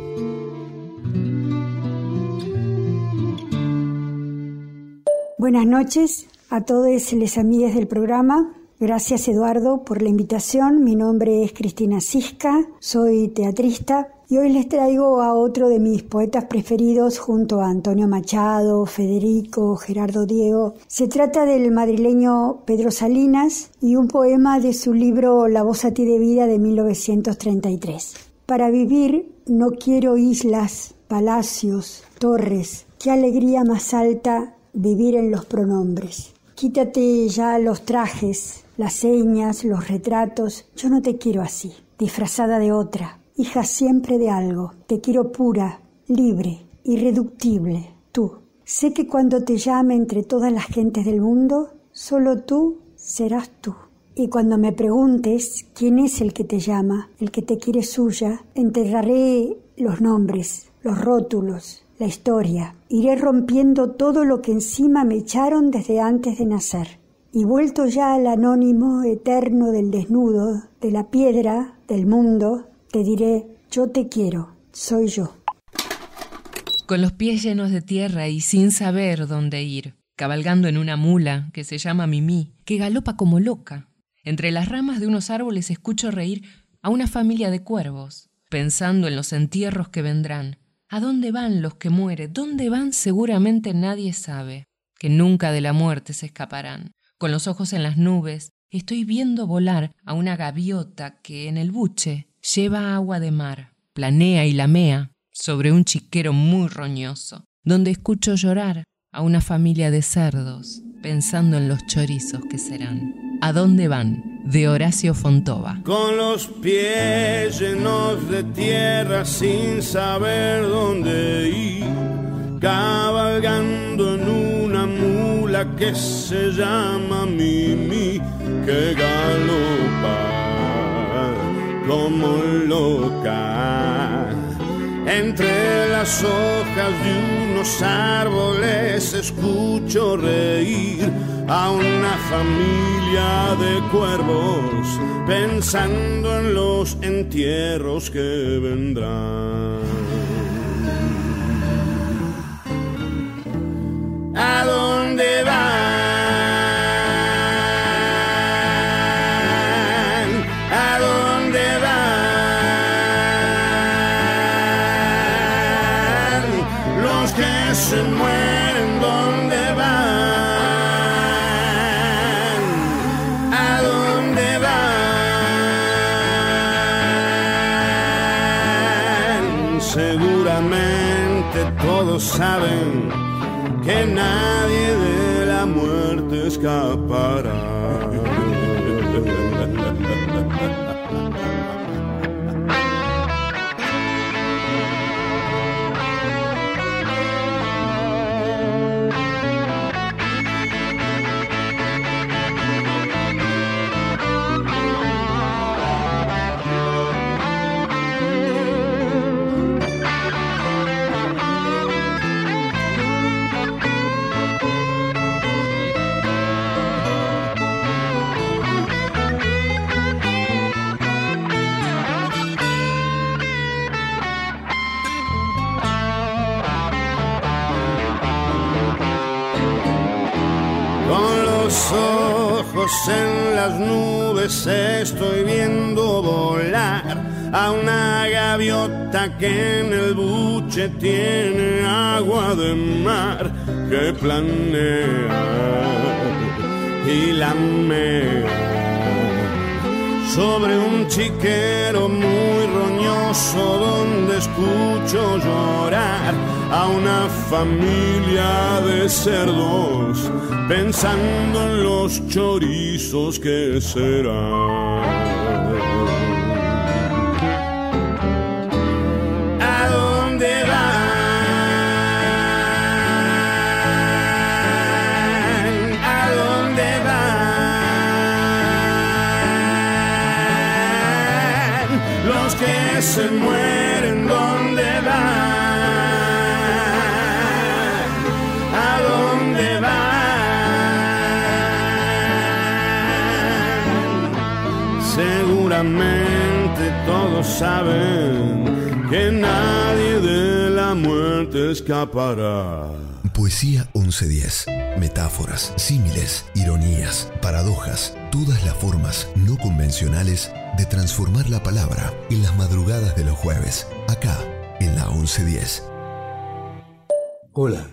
Buenas noches a todos les amigas del programa. Gracias Eduardo por la invitación. Mi nombre es Cristina Cisca, soy teatrista y hoy les traigo a otro de mis poetas preferidos junto a Antonio Machado, Federico, Gerardo Diego. Se trata del madrileño Pedro Salinas y un poema de su libro La voz a ti de vida de 1933. Para vivir no quiero islas, palacios, torres. Qué alegría más alta vivir en los pronombres. Quítate ya los trajes, las señas, los retratos. Yo no te quiero así, disfrazada de otra, hija siempre de algo. Te quiero pura, libre, irreductible, tú. Sé que cuando te llame entre todas las gentes del mundo, solo tú serás tú. Y cuando me preguntes quién es el que te llama, el que te quiere suya, enterraré los nombres, los rótulos, la historia. Iré rompiendo todo lo que encima me echaron desde antes de nacer. Y vuelto ya al anónimo eterno del desnudo, de la piedra, del mundo, te diré, yo te quiero, soy yo. Con los pies llenos de tierra y sin saber dónde ir, cabalgando en una mula que se llama Mimi, que galopa como loca. Entre las ramas de unos árboles escucho reír a una familia de cuervos, pensando en los entierros que vendrán, ¿A dónde van los que mueren? ¿Dónde van? Seguramente nadie sabe, que nunca de la muerte se escaparán. Con los ojos en las nubes, estoy viendo volar a una gaviota que en el buche lleva agua de mar, planea y lamea sobre un chiquero muy roñoso, donde escucho llorar a una familia de cerdos, pensando en los chorizos que serán. ¿A dónde van? de Horacio Fontova. Con los pies llenos de tierra sin saber dónde ir, cabalgando en una mula que se llama Mimi, que galopa como loca entre las hojas de unos árboles escucho reír a una familia de cuervos pensando en los entierros que vendrán. ¿A dónde van? Que nadie de la muerte escapará. En las nubes estoy viendo volar a una gaviota que en el buche tiene agua de mar que planea y lamea. Sobre un chiquero muy roñoso donde escucho llorar a una familia de cerdos pensando en los chorizos que serán. ¿A dónde van? ¿A dónde van? Los que se mueren, saben que nadie de la muerte escapará. Poesía 1110. Metáforas, símiles, ironías, paradojas, todas las formas no convencionales de transformar la palabra en las madrugadas de los jueves, acá en la 1110. Hola,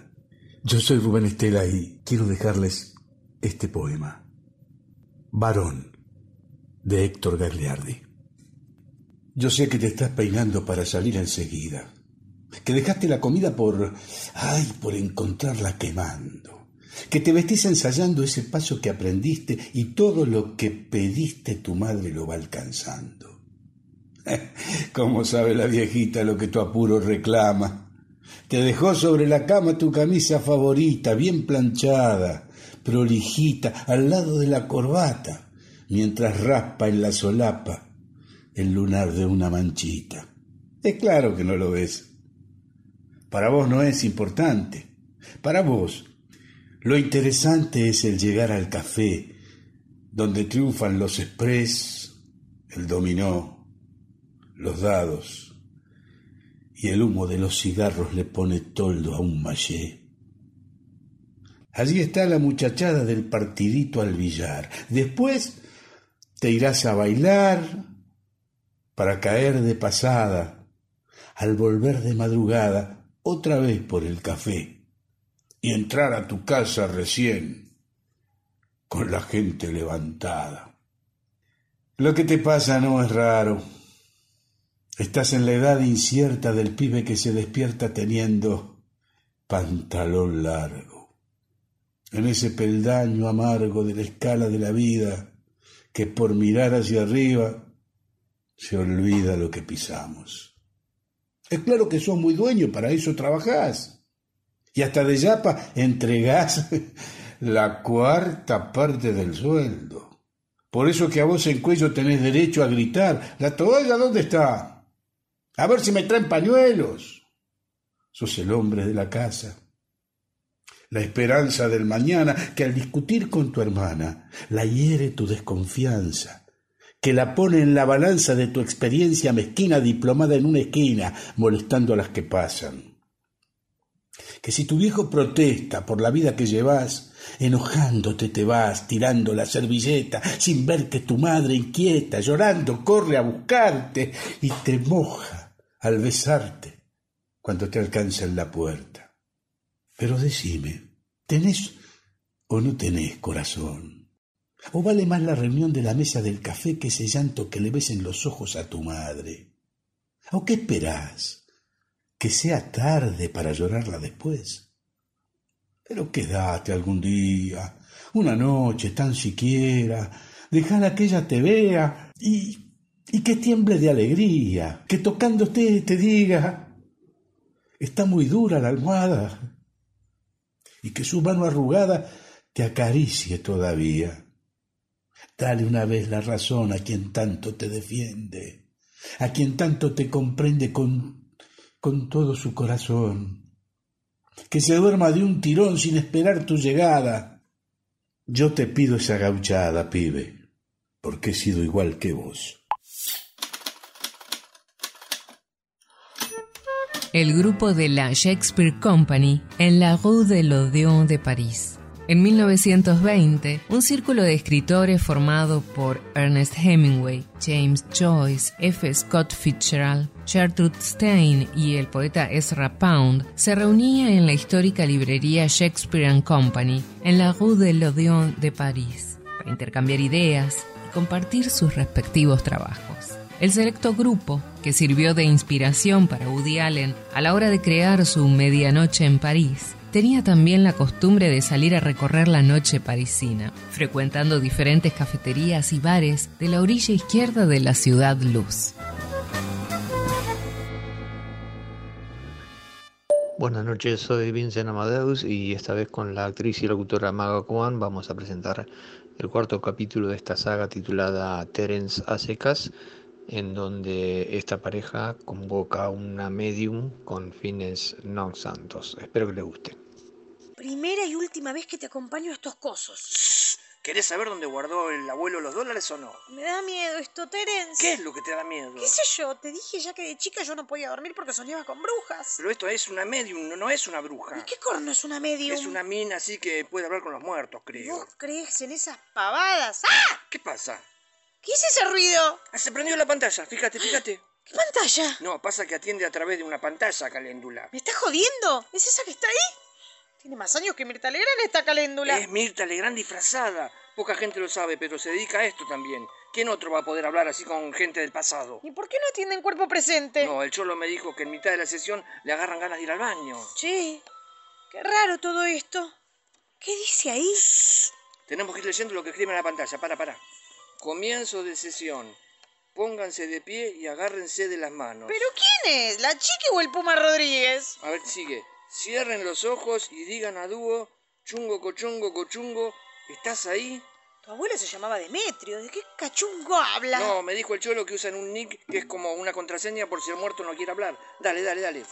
yo soy Rubén Estela y quiero dejarles este poema. Varón, de Héctor Gagliardi. Yo sé que te estás peinando para salir enseguida, que dejaste la comida por... ay, por encontrarla quemando, que te vestís ensayando ese paso que aprendiste y todo lo que pediste tu madre lo va alcanzando. <laughs> ¿Cómo sabe la viejita lo que tu apuro reclama? Te dejó sobre la cama tu camisa favorita, bien planchada, prolijita, al lado de la corbata, mientras raspa en la solapa el lunar de una manchita. Es claro que no lo ves. Para vos no es importante. Para vos, lo interesante es el llegar al café, donde triunfan los express, el dominó, los dados, y el humo de los cigarros le pone toldo a un mallé. Allí está la muchachada del partidito al billar. Después te irás a bailar para caer de pasada, al volver de madrugada, otra vez por el café y entrar a tu casa recién con la gente levantada. Lo que te pasa no es raro. Estás en la edad incierta del pibe que se despierta teniendo pantalón largo. En ese peldaño amargo de la escala de la vida que por mirar hacia arriba se olvida lo que pisamos. Es claro que sos muy dueño, para eso trabajás. Y hasta de yapa entregás <laughs> la cuarta parte del sueldo. Por eso que a vos en cuello tenés derecho a gritar, ¿la toalla dónde está? A ver si me traen pañuelos. Sos el hombre de la casa. La esperanza del mañana que al discutir con tu hermana la hiere tu desconfianza que la pone en la balanza de tu experiencia mezquina diplomada en una esquina, molestando a las que pasan. Que si tu viejo protesta por la vida que llevas, enojándote te vas, tirando la servilleta, sin ver que tu madre inquieta, llorando, corre a buscarte y te moja al besarte cuando te alcanza en la puerta. Pero decime, ¿tenés o no tenés corazón? ¿O vale más la reunión de la mesa del café que ese llanto que le ves en los ojos a tu madre? ¿O qué esperás? ¿Que sea tarde para llorarla después? Pero quédate algún día, una noche tan siquiera, dejala que ella te vea y, y que tiemble de alegría, que tocándote te diga, está muy dura la almohada, y que su mano arrugada te acaricie todavía. Dale una vez la razón a quien tanto te defiende, a quien tanto te comprende con, con todo su corazón. Que se duerma de un tirón sin esperar tu llegada. Yo te pido esa gauchada, pibe, porque he sido igual que vos. El grupo de la Shakespeare Company en la Rue de l'Odéon de París. En 1920, un círculo de escritores formado por Ernest Hemingway, James Joyce, F. Scott Fitzgerald, Gertrude Stein y el poeta Ezra Pound se reunía en la histórica librería Shakespeare Company en la Rue de l'Odéon de París para intercambiar ideas y compartir sus respectivos trabajos. El selecto grupo, que sirvió de inspiración para Woody Allen a la hora de crear su Medianoche en París, tenía también la costumbre de salir a recorrer la noche parisina, frecuentando diferentes cafeterías y bares de la orilla izquierda de la ciudad luz. Buenas noches, soy Vincent Amadeus y esta vez con la actriz y locutora Maga Kwan vamos a presentar el cuarto capítulo de esta saga titulada Terence a en donde esta pareja convoca a una medium con fines no santos. Espero que le guste. Primera y última vez que te acompaño a estos cosos. ¿Querés saber dónde guardó el abuelo los dólares o no? Me da miedo esto, Terence. ¿Qué es lo que te da miedo? ¿Qué sé yo? Te dije ya que de chica yo no podía dormir porque soñaba con brujas. Pero esto es una medium, no, no es una bruja. ¿Y qué corno es una medium? Es una mina así que puede hablar con los muertos, creo. ¿Vos crees en esas pavadas? ¡Ah! ¿Qué pasa? ¿Qué es ese ruido? Ah, se prendió la pantalla, fíjate, fíjate. ¿Qué pantalla? No, pasa que atiende a través de una pantalla, caléndula. ¿Me estás jodiendo? ¿Es esa que está ahí? Tiene más años que Mirta Legrand esta caléndula. Es Mirta Legrand disfrazada. Poca gente lo sabe, pero se dedica a esto también. ¿Quién otro va a poder hablar así con gente del pasado? ¿Y por qué no atiende en cuerpo presente? No, el cholo me dijo que en mitad de la sesión le agarran ganas de ir al baño. Che, qué raro todo esto. ¿Qué dice ahí? Tenemos que ir leyendo lo que escribe en la pantalla. Para, para. Comienzo de sesión. Pónganse de pie y agárrense de las manos. ¿Pero quién es? ¿La chiqui o el Puma Rodríguez? A ver, sigue. Cierren los ojos y digan a dúo, chungo, cochungo, cochungo, ¿estás ahí? Tu abuelo se llamaba Demetrio. ¿De qué cachungo habla? No, me dijo el cholo que usan un nick que es como una contraseña por si el muerto no quiere hablar. Dale, dale, dale.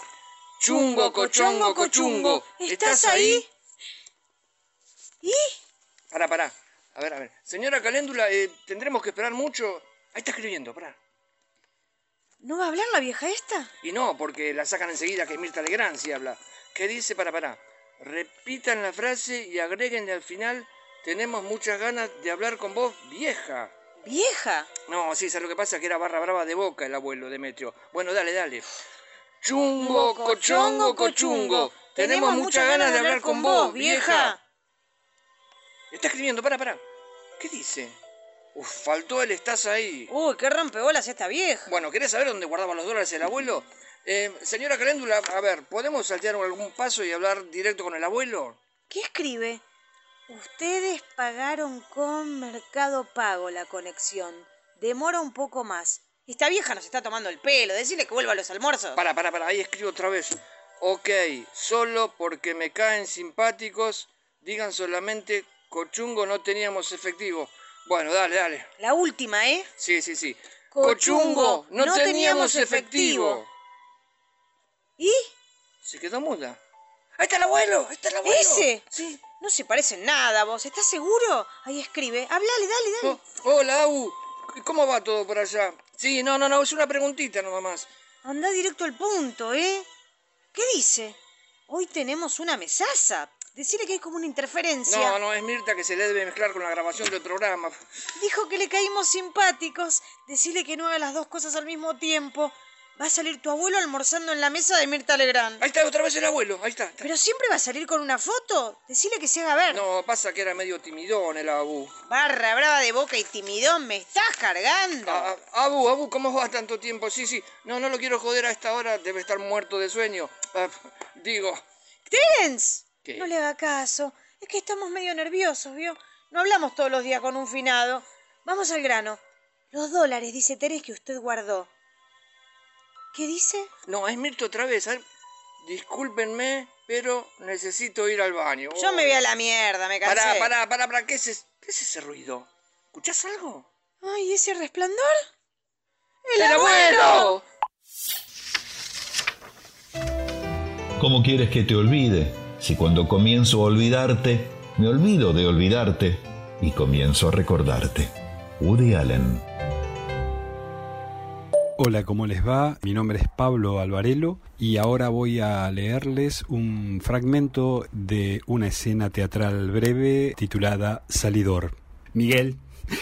Chungo, cochongo, cochungo. ¿Estás ahí? ¿Y? Pará, pará. A ver, a ver. Señora Caléndula, eh, ¿tendremos que esperar mucho? Ahí está escribiendo, pará. ¿No va a hablar la vieja esta? Y no, porque la sacan enseguida que es Mirta Legrand si habla. ¿Qué dice? Para, para. Repitan la frase y agréguenle al final. Tenemos muchas ganas de hablar con vos, vieja. ¿Vieja? No, sí, ¿sabes lo que pasa? Que era barra brava de boca el abuelo Demetrio. Bueno, dale, dale. Chungo, cochongo, cochungo. Tenemos muchas ganas de hablar con vos, vieja. Está escribiendo, para, para. ¿Qué dice? Uf, faltó el estás ahí. Uy, qué rompebolas esta vieja. Bueno, ¿querés saber dónde guardaba los dólares el abuelo? Eh, señora Caléndula, a ver, ¿podemos saltear algún paso y hablar directo con el abuelo? ¿Qué escribe? Ustedes pagaron con Mercado Pago la conexión. Demora un poco más. Esta vieja nos está tomando el pelo. Decirle que vuelva a los almuerzos. Para, para, para. Ahí escribo otra vez. Ok, solo porque me caen simpáticos, digan solamente cochungo no teníamos efectivo. Bueno, dale, dale. La última, ¿eh? Sí, sí, sí. Cochungo, no, no teníamos efectivo. ¿Y? Se quedó muda. ¡Ahí está el abuelo! ¡Ahí está el abuelo! ¿Ese? Sí. No se parece en nada, vos. ¿Estás seguro? Ahí escribe. Hablale, dale, dale. Oh, hola, Abu. ¿Cómo va todo por allá? Sí, no, no, no, es una preguntita nomás más. Anda directo al punto, ¿eh? ¿Qué dice? Hoy tenemos una mesaza. Decirle que hay como una interferencia. No, no, es Mirta que se le debe mezclar con la grabación del programa. Dijo que le caímos simpáticos. Decirle que no haga las dos cosas al mismo tiempo. Va a salir tu abuelo almorzando en la mesa de Mirta Legrand. Ahí está otra vez el abuelo, ahí está. ¿Pero siempre va a salir con una foto? Decile que se haga ver. No, pasa que era medio timidón el Abu. Barra brava de boca y timidón, me estás cargando. Ah, Abu, Abu, ¿cómo va tanto tiempo? Sí, sí. No, no lo quiero joder a esta hora, debe estar muerto de sueño. Ah, digo. ¡Terence! ¿Qué? No le haga caso. Es que estamos medio nerviosos, ¿vio? No hablamos todos los días con un finado. Vamos al grano. Los dólares, dice Terence, que usted guardó. ¿Qué dice? No, es Mirta otra vez. ¿eh? Discúlpenme, pero necesito ir al baño. Yo me voy a la mierda, me cansé. Pará, pará, pará, pará. ¿Qué es, ese, ¿Qué es ese ruido? ¿Escuchás algo? Ay, ¿ese resplandor? ¡El, ¡El abuelo! abuelo! ¿Cómo quieres que te olvide? Si cuando comienzo a olvidarte, me olvido de olvidarte y comienzo a recordarte. Woody Allen. Hola, ¿cómo les va? Mi nombre es Pablo Alvarelo y ahora voy a leerles un fragmento de una escena teatral breve titulada Salidor. Miguel,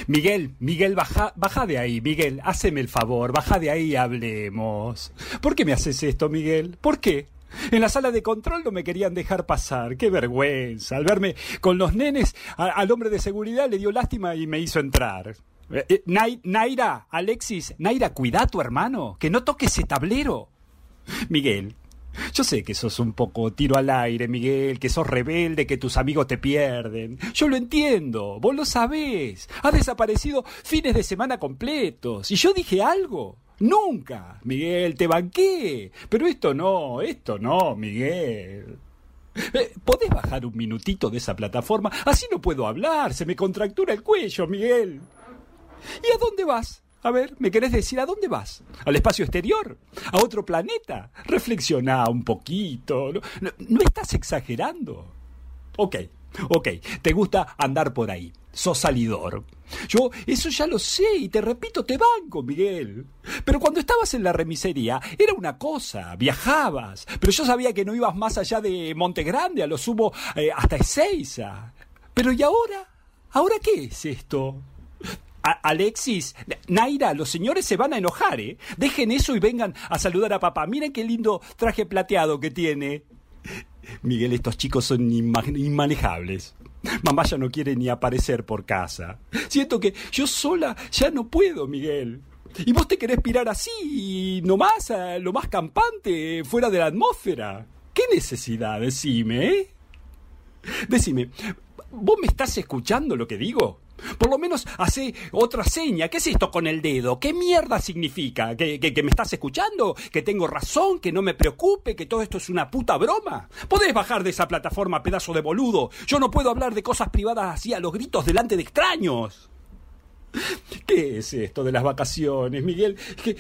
Miguel, Miguel, baja, baja de ahí, Miguel, haceme el favor, baja de ahí y hablemos. ¿Por qué me haces esto, Miguel? ¿Por qué? En la sala de control no me querían dejar pasar. ¡Qué vergüenza! Al verme con los nenes, al hombre de seguridad le dio lástima y me hizo entrar. Eh, eh, Naira, Alexis, Naira, cuida a tu hermano, que no toque ese tablero. Miguel, yo sé que sos un poco tiro al aire, Miguel, que sos rebelde, que tus amigos te pierden. Yo lo entiendo, vos lo sabés. Has desaparecido fines de semana completos. ¿Y yo dije algo? Nunca, Miguel, te banqué. Pero esto no, esto no, Miguel. Eh, ¿Podés bajar un minutito de esa plataforma? Así no puedo hablar, se me contractura el cuello, Miguel. ¿Y a dónde vas? A ver, ¿me querés decir a dónde vas? ¿Al espacio exterior? ¿A otro planeta? Reflexiona un poquito. ¿No, estás exagerando? Ok, ok, te gusta andar por ahí. Sos salidor. Yo eso ya lo sé y te repito, te banco, Miguel. Pero cuando estabas en la remisería era una cosa, viajabas, pero yo sabía que no ibas más allá de Monte Grande, a lo sumo eh, hasta Ezeiza. Pero ¿y ahora? ¿Ahora qué es esto? Alexis, Naira, los señores se van a enojar, ¿eh? Dejen eso y vengan a saludar a papá. Miren qué lindo traje plateado que tiene. Miguel, estos chicos son inmanejables. <laughs> Mamá ya no quiere ni aparecer por casa. Siento que yo sola ya no puedo, Miguel. Y vos te querés pirar así, nomás, a lo más campante, fuera de la atmósfera. ¿Qué necesidad? Decime, ¿eh? Decime, ¿vos me estás escuchando lo que digo? Por lo menos hace otra seña. ¿Qué es esto con el dedo? ¿Qué mierda significa? ¿Que, me estás escuchando? ¿Que tengo razón? ¿Que no me preocupe? ¿Que todo esto es una puta broma? Podés bajar de esa plataforma, pedazo de boludo. Yo no puedo hablar de cosas privadas así a los gritos delante de extraños. ¿Qué es esto de las vacaciones, Miguel? Que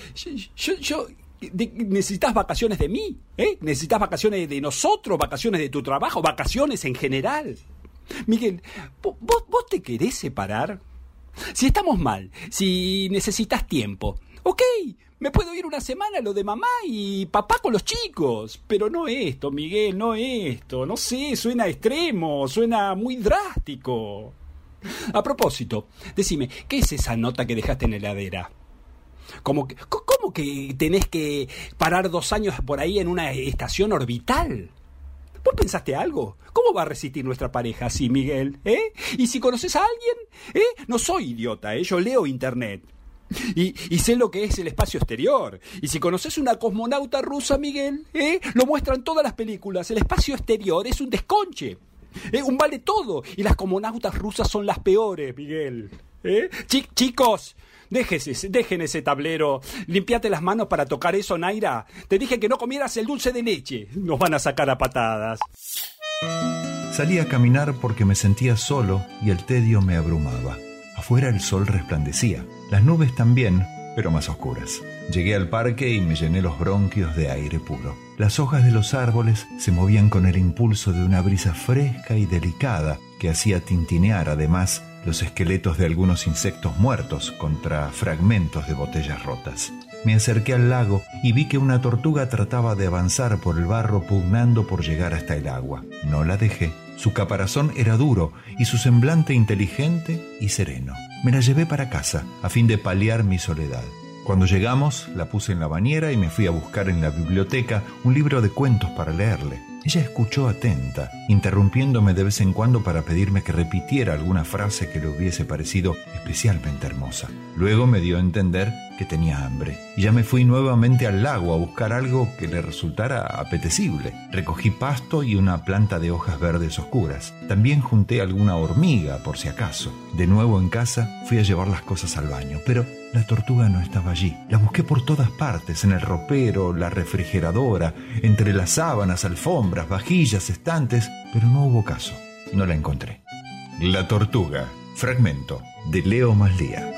necesitas vacaciones de mí, ¿eh? Necesitas vacaciones de nosotros, vacaciones de tu trabajo, vacaciones en general. Miguel, ¿vos, ¿vos te querés separar? Si estamos mal, si necesitas tiempo, ok, me puedo ir una semana a lo de mamá y papá con los chicos. Pero no esto, Miguel, no esto. No sé, suena extremo, suena muy drástico. A propósito, decime, ¿qué es esa nota que dejaste en la heladera? ¿Cómo que, ¿Cómo que tenés que parar dos años por ahí en una estación orbital? ¿Vos pensaste algo? ¿Cómo va a resistir nuestra pareja así, Miguel? ¿Eh? ¿Y si conoces a alguien? ¿Eh? No soy idiota, ¿eh? Yo leo internet. Y, sé lo que es el espacio exterior. Y si conoces una cosmonauta rusa, Miguel, ¿eh? lo muestran todas las películas. El espacio exterior es un desconche. ¿eh? Un vale todo. Y las cosmonautas rusas son las peores, Miguel. ¿Eh? chicos, dejen ese tablero. Limpiate las manos para tocar eso, Naira. Te dije que no comieras el dulce de leche. Nos van a sacar a patadas. Salí a caminar porque me sentía solo y el tedio me abrumaba. Afuera el sol resplandecía, las nubes también, pero más oscuras. Llegué al parque y me llené los bronquios de aire puro. Las hojas de los árboles se movían con el impulso de una brisa fresca y delicada que hacía tintinear además los esqueletos de algunos insectos muertos contra fragmentos de botellas rotas. Me acerqué al lago y vi que una tortuga trataba de avanzar por el barro pugnando por llegar hasta el agua. No la dejé. Su caparazón era duro y su semblante inteligente y sereno. Me la llevé para casa a fin de paliar mi soledad. Cuando llegamos, la puse en la bañera y me fui a buscar en la biblioteca un libro de cuentos para leerle. Ella escuchó atenta, interrumpiéndome de vez en cuando para pedirme que repitiera alguna frase que le hubiese parecido especialmente hermosa. Luego me dio a entender que tenía hambre y ya me fui nuevamente al lago a buscar algo que le resultara apetecible. Recogí pasto y una planta de hojas verdes oscuras. También junté alguna hormiga por si acaso. De nuevo en casa fui a llevar las cosas al baño, pero la tortuga no estaba allí. La busqué por todas partes, en el ropero, la refrigeradora, entre las sábanas, alfombras, vajillas, estantes, pero no hubo caso. No la encontré. La tortuga, fragmento de Leo Maslía.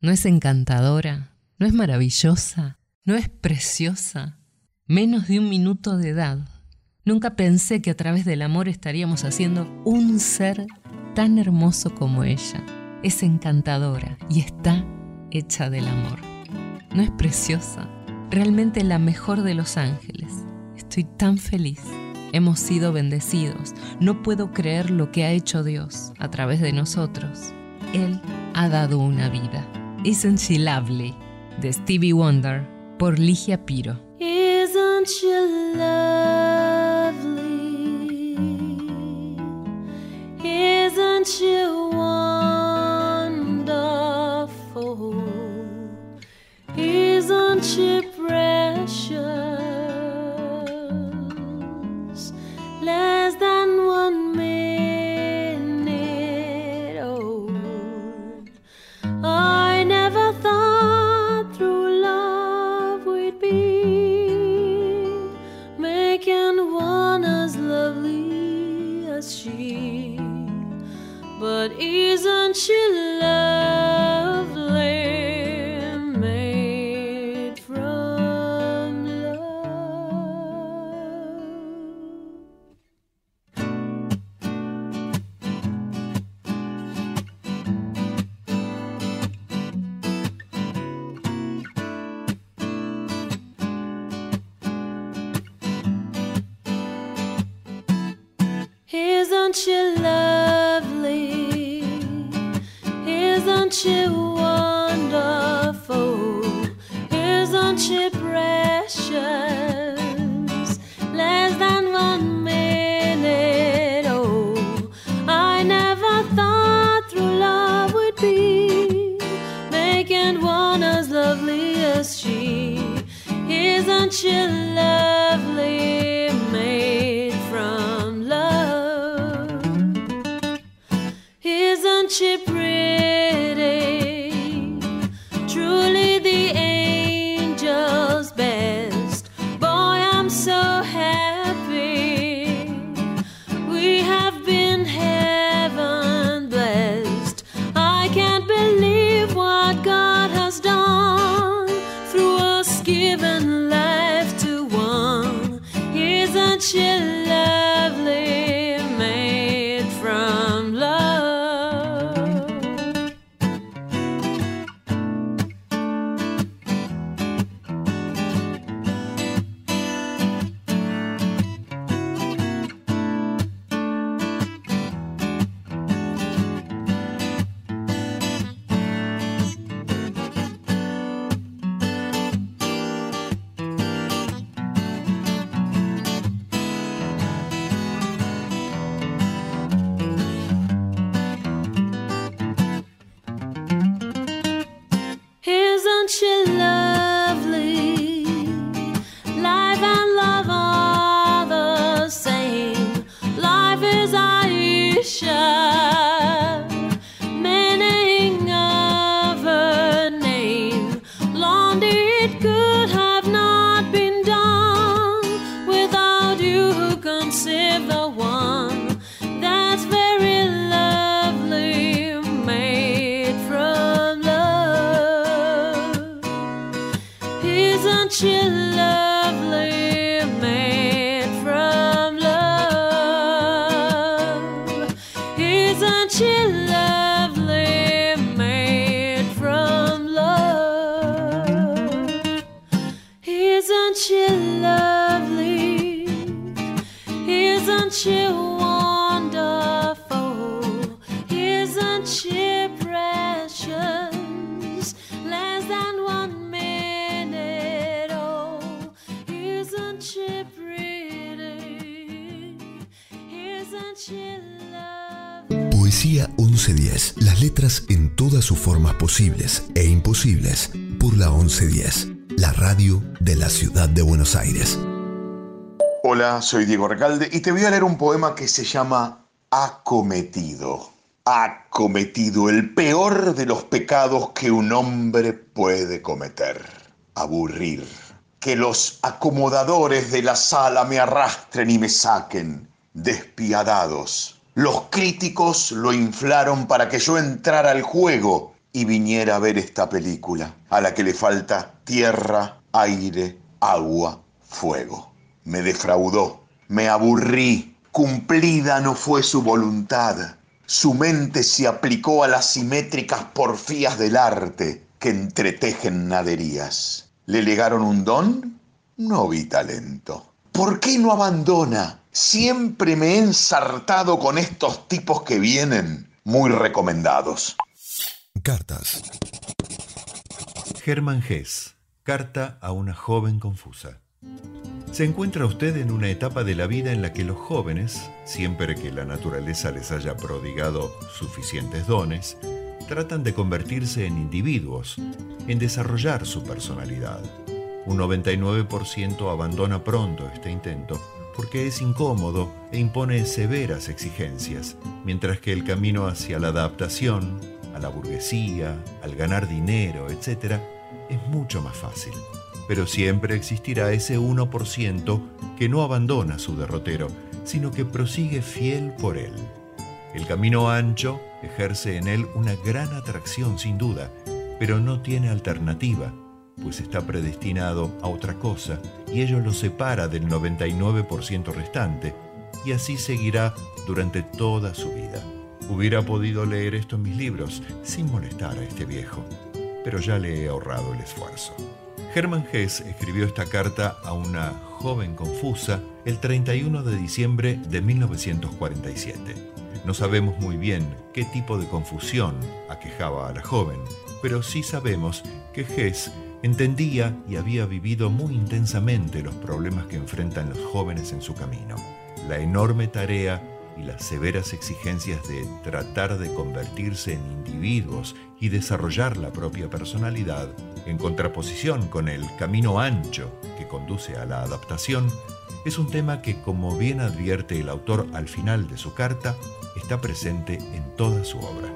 ¿No es encantadora? ¿No es maravillosa? ¿No es preciosa? Menos de un minuto de edad. Nunca pensé que a través del amor estaríamos haciendo un ser tan hermoso como ella es encantadora y está hecha del amor. ¿No es preciosa? Realmente la mejor de los ángeles. Estoy tan feliz. Hemos sido bendecidos. No puedo creer lo que ha hecho Dios a través de nosotros. Él ha dado una vida. Isn't She Lovely? de Stevie Wonder por Ligia Piro. if the one. Posibles e imposibles por la 1110. La radio de la ciudad de Buenos Aires. Hola, soy Diego Recalde y te voy a leer un poema que se llama Acometido. Acometido, el peor de los pecados que un hombre puede cometer. Aburrir. Que los acomodadores de la sala me arrastren y me saquen. Despiadados. Los críticos lo inflaron para que yo entrara al juego y viniera a ver esta película, a la que le falta tierra, aire, agua, fuego me defraudó, me aburrí, cumplida no fue su voluntad. Su mente se aplicó a las simétricas porfías del arte que entretejen naderías. ¿Le legaron un don? No vi talento. ¿Por qué no abandona? Siempre me he ensartado con estos tipos que vienen muy recomendados. Cartas. Germán Gess. Carta a una joven confusa. Se encuentra usted en una etapa de la vida en la que los jóvenes, siempre que la naturaleza les haya prodigado suficientes dones, tratan de convertirse en individuos, en desarrollar su personalidad. Un 99% abandona pronto este intento porque es incómodo e impone severas exigencias, mientras que el camino hacia la adaptación, a la burguesía, al ganar dinero, etc., es mucho más fácil. Pero siempre existirá ese 1% que no abandona su derrotero, sino que prosigue fiel por él. El camino ancho ejerce en él una gran atracción sin duda, pero no tiene alternativa, pues está predestinado a otra cosa y ello lo separa del 99% restante, y así seguirá durante toda su vida. Hubiera podido leer esto en mis libros sin molestar a este viejo, pero ya le he ahorrado el esfuerzo. Hermann Hesse escribió esta carta a una joven confusa el 31 de diciembre de 1947. No sabemos muy bien qué tipo de confusión aquejaba a la joven, pero sí sabemos que Hess entendía y había vivido muy intensamente los problemas que enfrentan los jóvenes en su camino. La enorme tarea y las severas exigencias de tratar de convertirse en individuos y desarrollar la propia personalidad, en contraposición con el camino ancho que conduce a la adaptación, es un tema que, como bien advierte el autor al final de su carta, está presente en toda su obra.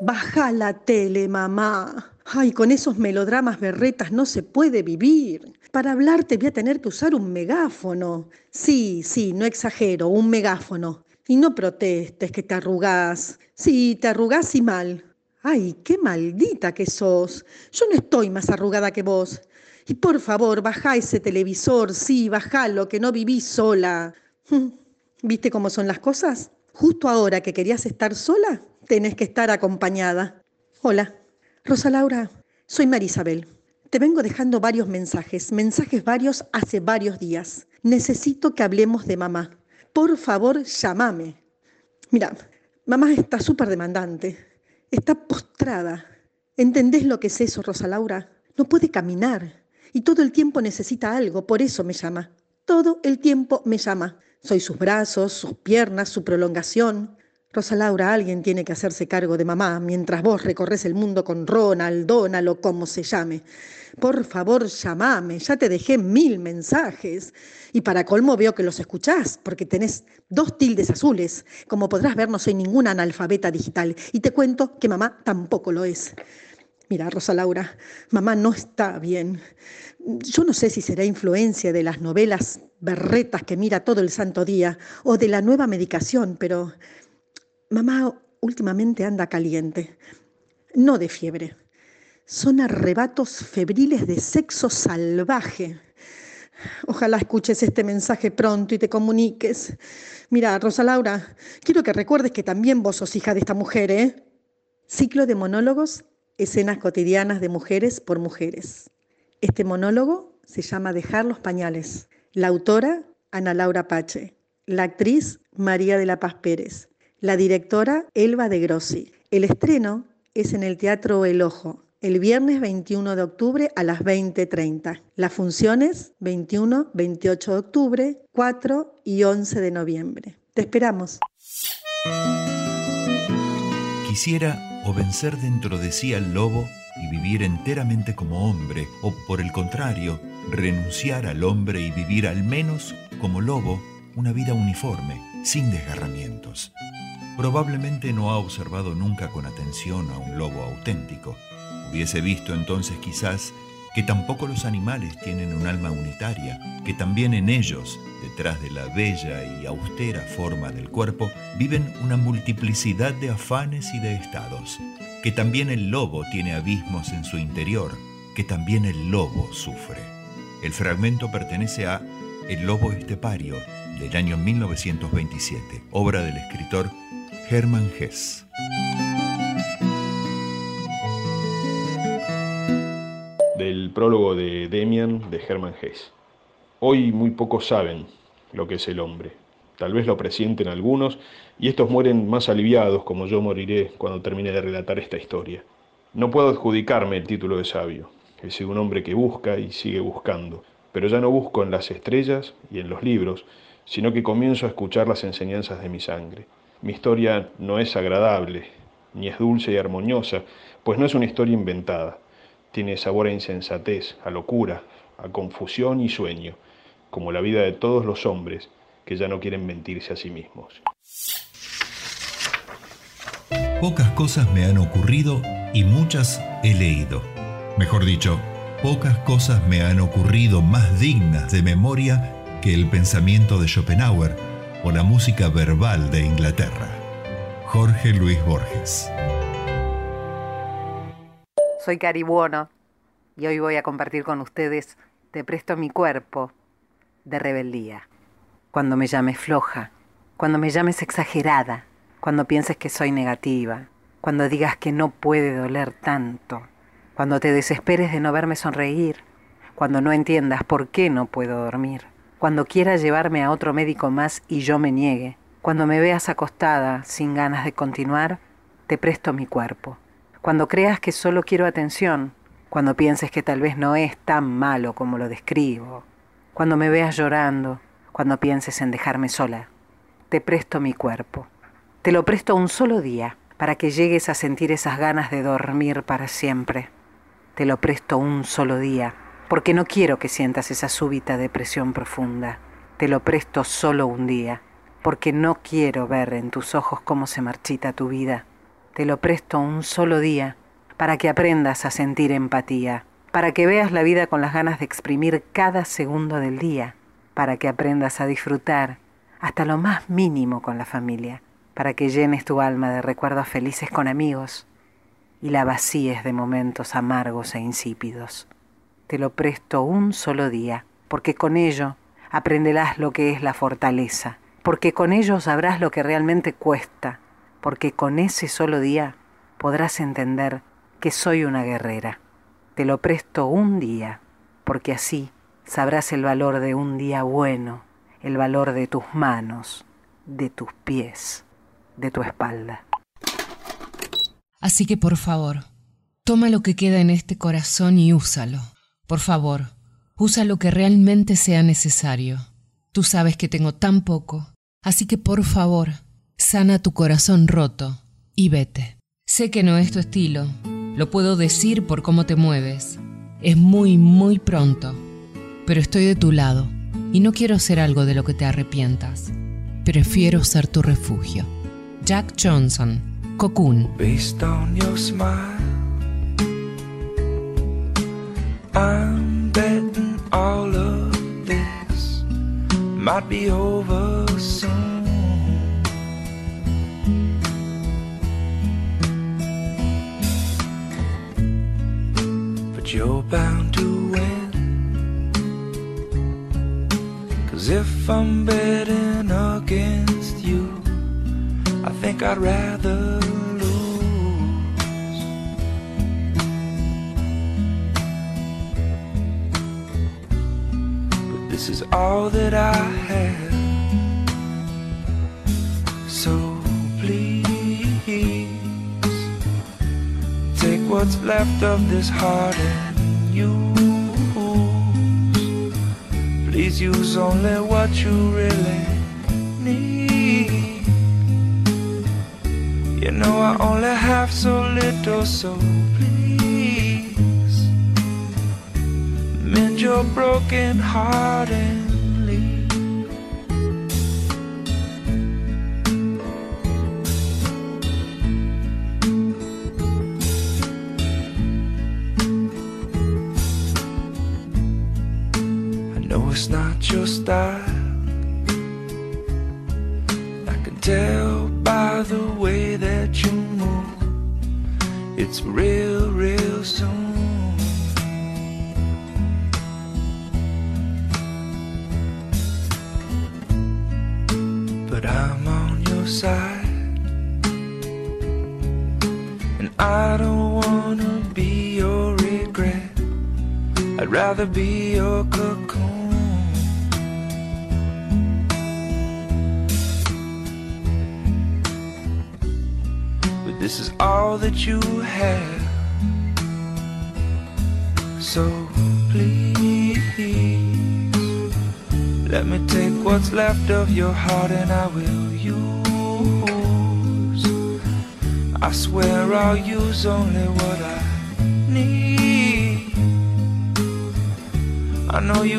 Baja la tele, mamá. Ay, con esos melodramas berretas no se puede vivir. Para hablarte voy a tener que usar un megáfono. Sí, sí, no exagero, un megáfono. Y no protestes que te arrugás. Sí, te arrugás y mal. Ay, qué maldita que sos. Yo no estoy más arrugada que vos. Y por favor, baja ese televisor, sí, bajalo, que no vivís sola. <laughs> ¿Viste cómo son las cosas? Justo ahora que querías estar sola, tenés que estar acompañada. Hola, Rosa Laura, soy Marisabel. Te vengo dejando varios mensajes, mensajes varios hace varios días. Necesito que hablemos de mamá. Por favor, llámame. Mira, mamá está súper demandante. Está postrada. ¿Entendés lo que es eso, Rosa Laura? No puede caminar. Y todo el tiempo necesita algo, por eso me llama. Todo el tiempo me llama. Soy sus brazos, sus piernas, su prolongación. Rosa Laura, alguien tiene que hacerse cargo de mamá mientras vos recorres el mundo con Ronald, Donald o como se llame. Por favor, llamame, ya te dejé mil mensajes. Y para colmo veo que los escuchás, porque tenés dos tildes azules. Como podrás ver, no soy ninguna analfabeta digital. Y te cuento que mamá tampoco lo es. Mira, Rosa Laura, mamá no está bien. Yo no sé si será influencia de las novelas berretas que mira todo el santo día o de la nueva medicación, pero mamá últimamente anda caliente. No de fiebre. Son arrebatos febriles de sexo salvaje. Ojalá escuches este mensaje pronto y te comuniques. Mira, Rosa Laura, quiero que recuerdes que también vos sos hija de esta mujer, ¿eh? Ciclo de monólogos Escenas cotidianas de mujeres por mujeres. Este monólogo se llama Dejar los pañales. La autora, Ana Laura Pache. La actriz, María de la Paz Pérez. La directora, Elba de Grossi. El estreno es en el Teatro El Ojo, el viernes 21 de octubre a las 20.30. Las funciones 21, 28 de octubre, 4 y 11 de noviembre. Te esperamos. Quisiera o vencer dentro de sí al lobo y vivir enteramente como hombre, o por el contrario, renunciar al hombre y vivir al menos como lobo una vida uniforme, sin desgarramientos. Probablemente no ha observado nunca con atención a un lobo auténtico. Hubiese visto entonces quizás que tampoco los animales tienen un alma unitaria, que también en ellos, detrás de la bella y austera forma del cuerpo, viven una multiplicidad de afanes y de estados, que también el lobo tiene abismos en su interior, que también el lobo sufre. El fragmento pertenece a El lobo estepario, del año 1927, obra del escritor Hermann Hesse. del prólogo de Demian de Hermann Hesse. Hoy muy pocos saben lo que es el hombre. Tal vez lo presienten algunos y estos mueren más aliviados como yo moriré cuando termine de relatar esta historia. No puedo adjudicarme el título de sabio. He sido un hombre que busca y sigue buscando, pero ya no busco en las estrellas y en los libros, sino que comienzo a escuchar las enseñanzas de mi sangre. Mi historia no es agradable, ni es dulce y armoniosa, pues no es una historia inventada tiene sabor a insensatez, a locura, a confusión y sueño, como la vida de todos los hombres que ya no quieren mentirse a sí mismos. Pocas cosas me han ocurrido y muchas he leído. Mejor dicho, pocas cosas me han ocurrido más dignas de memoria que el pensamiento de Schopenhauer o la música verbal de Inglaterra. Jorge Luis Borges. Soy Cari Buono y hoy voy a compartir con ustedes Te presto mi cuerpo de rebeldía. Cuando me llames floja, cuando me llames exagerada, cuando pienses que soy negativa, cuando digas que no puede doler tanto, cuando te desesperes de no verme sonreír, cuando no entiendas por qué no puedo dormir, cuando quieras llevarme a otro médico más y yo me niegue, Cuando me veas acostada, sin ganas de continuar, te presto mi cuerpo. Cuando creas que solo quiero atención, cuando pienses que tal vez no es tan malo como lo describo, cuando me veas llorando, cuando pienses en dejarme sola, te presto mi cuerpo. Te lo presto un solo día para que llegues a sentir esas ganas de dormir para siempre. Te lo presto un solo día porque no quiero que sientas esa súbita depresión profunda. Te lo presto solo un día porque no quiero ver en tus ojos cómo se marchita tu vida. Te lo presto un solo día para que aprendas a sentir empatía, para que veas la vida con las ganas de exprimir cada segundo del día, para que aprendas a disfrutar hasta lo más mínimo con la familia, para que llenes tu alma de recuerdos felices con amigos y la vacíes de momentos amargos e insípidos. Te lo presto un solo día, porque con ello aprenderás lo que es la fortaleza, porque con ello sabrás lo que realmente cuesta, porque con ese solo día podrás entender que soy una guerrera. Te lo presto un día, porque así sabrás el valor de un día bueno, el valor de tus manos, de tus pies, de tu espalda. Así que por favor, toma lo que queda en este corazón y úsalo. Por favor, usa lo que realmente sea necesario. Tú sabes que tengo tan poco, así que por favor, sana tu corazón roto y vete. Sé que no es tu estilo, lo puedo decir por cómo te mueves. Es muy, muy pronto, pero estoy de tu lado y no quiero ser algo de lo que te arrepientas. Prefiero ser tu refugio. Jack Johnson, Cocoon. I'm betting all of this might be over soon. But you're bound to win. Cause if I'm betting against you, I think I'd rather this is all that I have. So please take what's left of this heart and use. Please use only what you really need. You know I only have so little, so please your broken heart and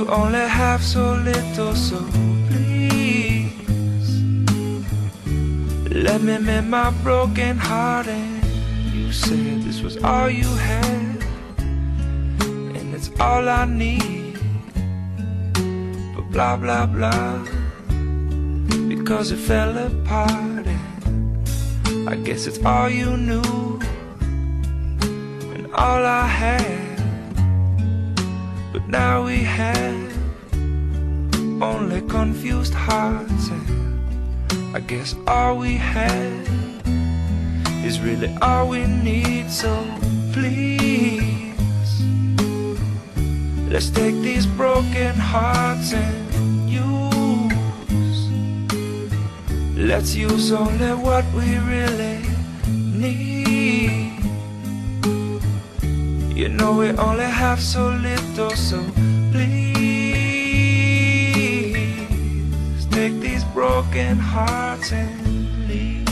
only have so little, so please let me mend my broken heart. And you said this was all you had, and it's all I need. But blah blah blah, because it fell apart. And I guess it's all you knew, and all I had. Confused hearts, and I guess all we have is really all we need. So please, let's take these broken hearts and use. Let's use only what we really need. You know we only have so little, broken heartedly.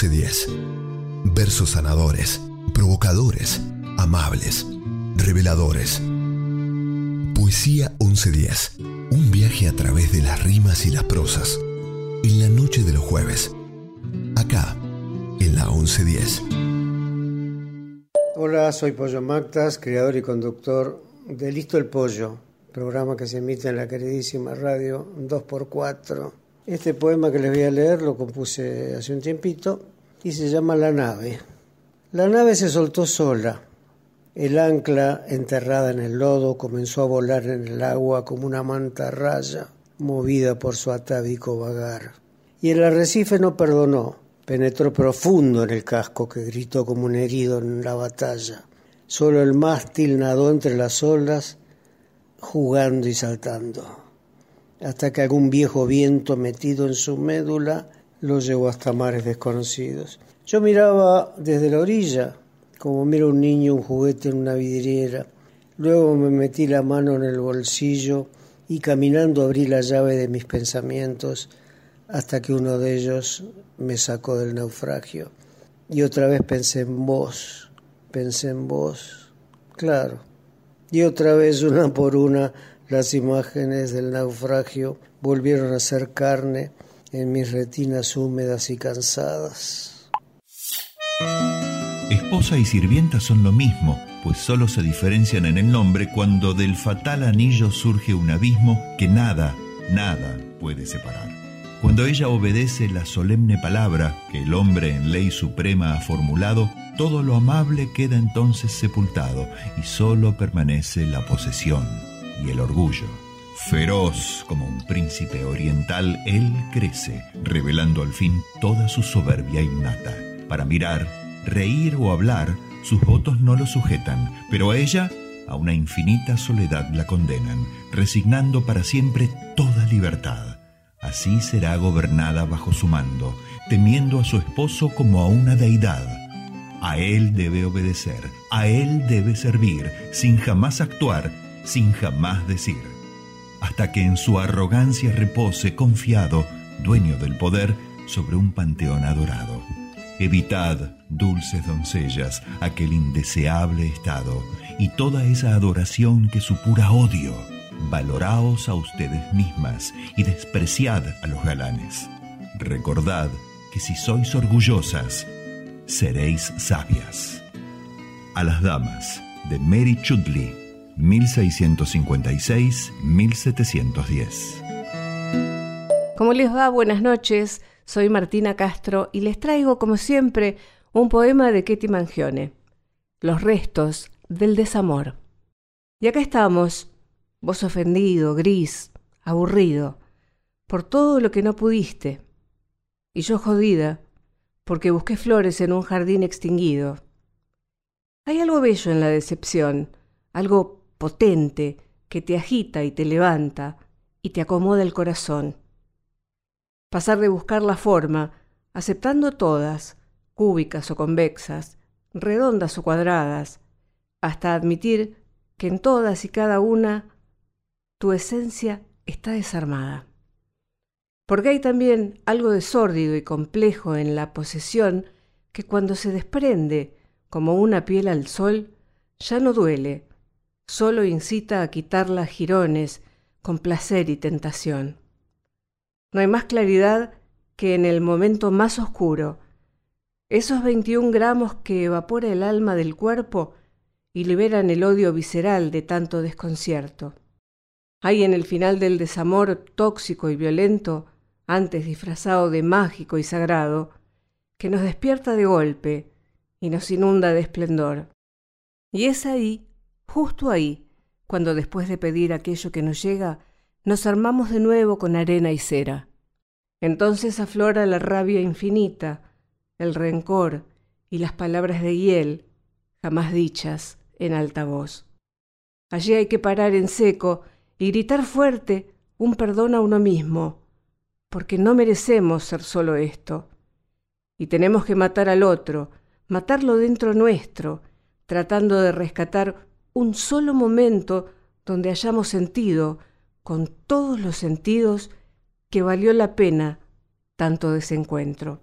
1110. Versos sanadores, provocadores, amables, reveladores. Poesía 1110. Un viaje a través de las rimas y las prosas. En la noche de los jueves. Acá, en la 1110. Hola, soy Pollo Mactas, creador y conductor de Listo el Pollo, programa que se emite en la queridísima radio 2x4. Este poema que les voy a leer lo compuse hace un tiempito y se llama La nave. La nave se soltó sola. El ancla, enterrada en el lodo, comenzó a volar en el agua como una manta raya, movida por su atávico vagar. Y el arrecife no perdonó, penetró profundo en el casco que gritó como un herido en la batalla. Solo el mástil nadó entre las olas, jugando y saltando, hasta que algún viejo viento metido en su médula lo llevó hasta mares desconocidos. Yo miraba desde la orilla, como mira un niño un juguete en una vidriera. Luego me metí la mano en el bolsillo y caminando abrí la llave de mis pensamientos hasta que uno de ellos me sacó del naufragio. Y otra vez pensé en vos, pensé en vos, claro. Y otra vez, una por una, las imágenes del naufragio volvieron a ser carne en mis retinas húmedas y cansadas. Esposa y sirvienta son lo mismo, pues solo se diferencian en el nombre cuando del fatal anillo surge un abismo que nada, nada puede separar. Cuando ella obedece la solemne palabra que el hombre en ley suprema ha formulado, todo lo amable queda entonces sepultado y solo permanece la posesión y el orgullo. Feroz como un príncipe oriental, él crece, revelando al fin toda su soberbia innata. Para mirar, reír o hablar, sus votos no lo sujetan, pero a ella a una infinita soledad la condenan, resignando para siempre toda libertad. Así será gobernada bajo su mando, temiendo a su esposo como a una deidad. A él debe obedecer, a él debe servir, sin jamás actuar, sin jamás decir, hasta que en su arrogancia repose confiado, dueño del poder, sobre un panteón adorado. Evitad, dulces doncellas, aquel indeseable estado y toda esa adoración que supura odio. Valoraos a ustedes mismas y despreciad a los galanes. Recordad que si sois orgullosas, seréis sabias. A las damas, de Mary Chudley, 1656-1710. ¿Cómo les va? Buenas noches. Soy Martina Castro y les traigo, como siempre, un poema de Ketty Mangione, Los restos del desamor. Y acá estamos, vos ofendido, gris, aburrido, por todo lo que no pudiste, y yo jodida, porque busqué flores en un jardín extinguido. Hay algo bello en la decepción, algo potente que te agita y te levanta y te acomoda el corazón. Pasar de buscar la forma, aceptando todas, cúbicas o convexas, redondas o cuadradas, hasta admitir que en todas y cada una tu esencia está desarmada. Porque hay también algo de sórdido y complejo en la posesión que cuando se desprende como una piel al sol, ya no duele, solo incita a quitarla jirones con placer y tentación. No hay más claridad que en el momento más oscuro, esos 21 gramos que evapora el alma del cuerpo y liberan el odio visceral de tanto desconcierto. Hay en el final del desamor tóxico y violento, antes disfrazado de mágico y sagrado, que nos despierta de golpe y nos inunda de esplendor. Y es ahí, justo ahí, cuando después de pedir aquello que nos llega, nos armamos de nuevo con arena y cera. Entonces aflora la rabia infinita, el rencor y las palabras de hiel, jamás dichas en alta voz. Allí hay que parar en seco y gritar fuerte un perdón a uno mismo, porque no merecemos ser solo esto. Y tenemos que matar al otro, matarlo dentro nuestro, tratando de rescatar un solo momento donde hayamos sentido, con todos los sentidos, que valió la pena tanto desencuentro.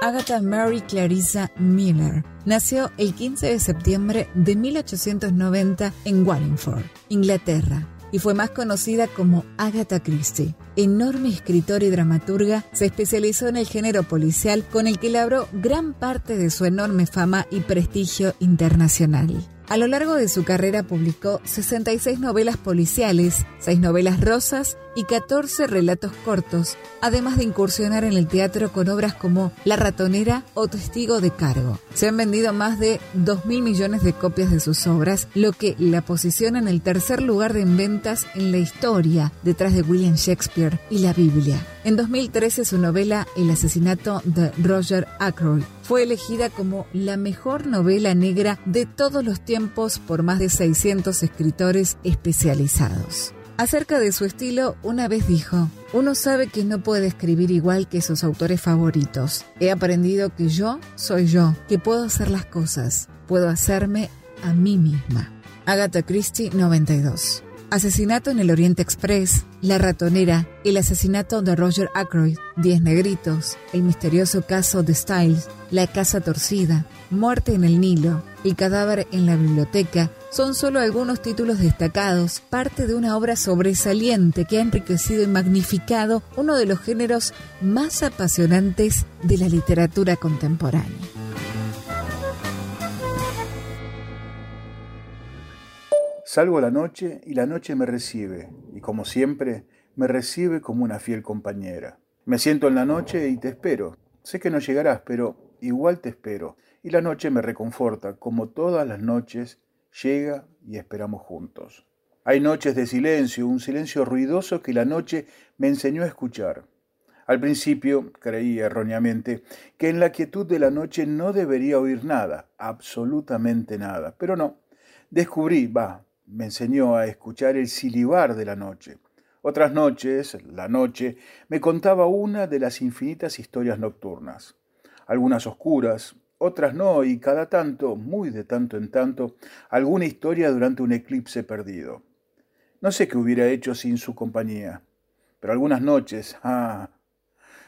Agatha Mary Clarissa Miller nació el 15 de septiembre de 1890 en Wallingford, Inglaterra, y fue más conocida como Agatha Christie. Enorme escritora y dramaturga, se especializó en el género policial con el que labró gran parte de su enorme fama y prestigio internacional. A lo largo de su carrera publicó 66 novelas policiales, 6 novelas rosas y 14 relatos cortos, además de incursionar en el teatro con obras como La ratonera o Testigo de cargo. Se han vendido más de 2.000 millones de copias de sus obras, lo que la posiciona en el tercer lugar de ventas en la historia, detrás de William Shakespeare y la Biblia. En 2013 su novela El asesinato de Roger Ackroyd fue elegida como la mejor novela negra de todos los tiempos por más de 600 escritores especializados. Acerca de su estilo, una vez dijo, uno sabe que no puede escribir igual que sus autores favoritos. He aprendido que yo soy yo, que puedo hacer las cosas, puedo hacerme a mí misma. Agatha Christie 92. Asesinato en el Oriente Express, La Ratonera, el asesinato de Roger Ackroyd, Diez Negritos, el misterioso caso de Styles, La Casa Torcida, Muerte en el Nilo, El cadáver en la biblioteca, son solo algunos títulos destacados, parte de una obra sobresaliente que ha enriquecido y magnificado uno de los géneros más apasionantes de la literatura contemporánea. Salgo a la noche y la noche me recibe, y como siempre, me recibe como una fiel compañera. Me siento en la noche y te espero. Sé que no llegarás, pero igual te espero. Y la noche me reconforta, como todas las noches, llega y esperamos juntos. Hay noches de silencio, un silencio ruidoso que la noche me enseñó a escuchar. Al principio creí erróneamente que en la quietud de la noche no debería oír nada, absolutamente nada. Pero no, descubrí, va, me enseñó a escuchar el silibar de la noche. Otras noches, la noche, me contaba una de las infinitas historias nocturnas. Algunas oscuras, otras no, y cada tanto, muy de tanto en tanto, alguna historia durante un eclipse perdido. No sé qué hubiera hecho sin su compañía, pero algunas noches, ah,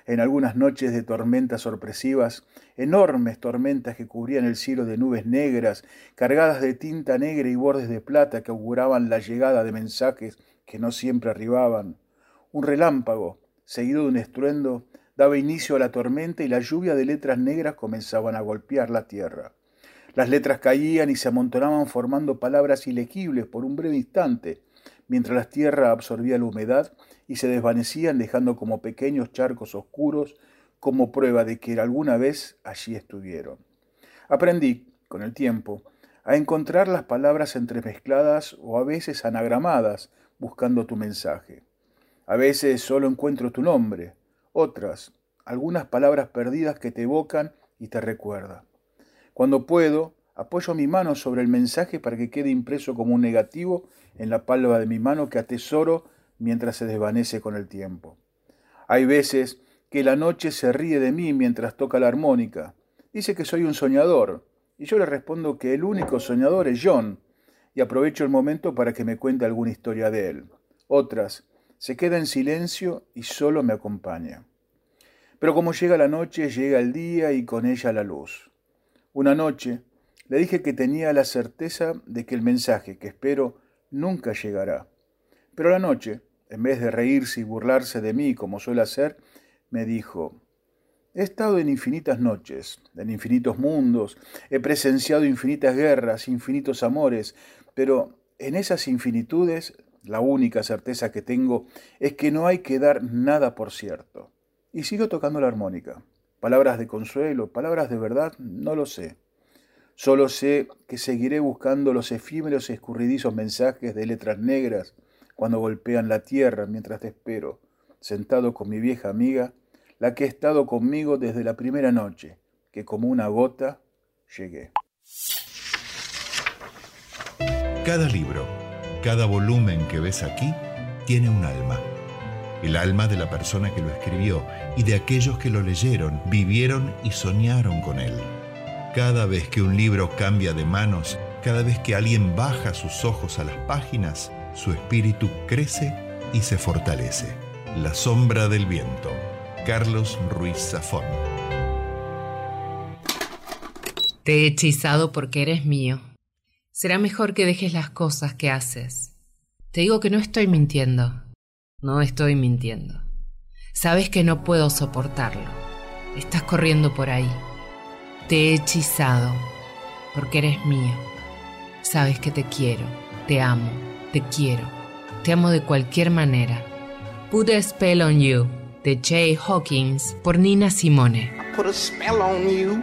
en algunas noches de tormentas sorpresivas, enormes tormentas que cubrían el cielo de nubes negras, cargadas de tinta negra y bordes de plata que auguraban la llegada de mensajes que no siempre arribaban. Un relámpago, seguido de un estruendo, daba inicio a la tormenta y la lluvia de letras negras comenzaban a golpear la tierra. Las letras caían y se amontonaban formando palabras ilegibles por un breve instante, mientras la tierra absorbía la humedad y se desvanecían dejando como pequeños charcos oscuros como prueba de que alguna vez allí estuvieron. Aprendí, con el tiempo, a encontrar las palabras entremezcladas o a veces anagramadas buscando tu mensaje. A veces solo encuentro tu nombre, otras, algunas palabras perdidas que te evocan y te recuerdan. Cuando puedo, apoyo mi mano sobre el mensaje para que quede impreso como un negativo en la palma de mi mano que atesoro mientras se desvanece con el tiempo. Hay veces que la noche se ríe de mí mientras toca la armónica. Dice que soy un soñador, y yo le respondo que el único soñador es John, y aprovecho el momento para que me cuente alguna historia de él. Otras, se queda en silencio y solo me acompaña. Pero como llega la noche, llega el día y con ella la luz. Una noche le dije que tenía la certeza de que el mensaje que espero nunca llegará. Pero la noche, en vez de reírse y burlarse de mí como suele hacer, me dijo, He estado en infinitas noches, en infinitos mundos, he presenciado infinitas guerras, infinitos amores, pero en esas infinitudes La única certeza que tengo es que no hay que dar nada por cierto. Y sigo tocando la armónica. Palabras de consuelo, palabras de verdad, no lo sé. Solo sé que seguiré buscando los efímeros y escurridizos mensajes de letras negras cuando golpean la tierra mientras te espero, sentado con mi vieja amiga, la que ha estado conmigo desde la primera noche, que como una gota llegué. Cada libro, cada volumen que ves aquí, tiene un alma. El alma de la persona que lo escribió y de aquellos que lo leyeron, vivieron y soñaron con él. Cada vez que un libro cambia de manos, cada vez que alguien baja sus ojos a las páginas, su espíritu crece y se fortalece. La sombra del viento. Carlos Ruiz Zafón. Te he hechizado porque eres mío. Será mejor que dejes las cosas que haces. Te digo que no estoy mintiendo. No estoy mintiendo. Sabes que no puedo soportarlo. Estás corriendo por ahí. Te he hechizado porque eres mío. Sabes que te quiero, te amo, te quiero. Te amo de cualquier manera. Put a Spell on You, de Jay Hawkins, por Nina Simone. put a spell on you.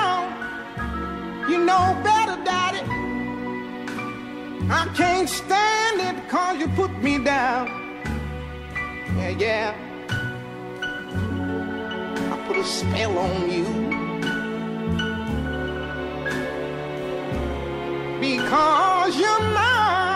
You know better, Daddy. I can't stand it cause you put me down. Yeah, yeah. I put a spell on you. Because you're mine.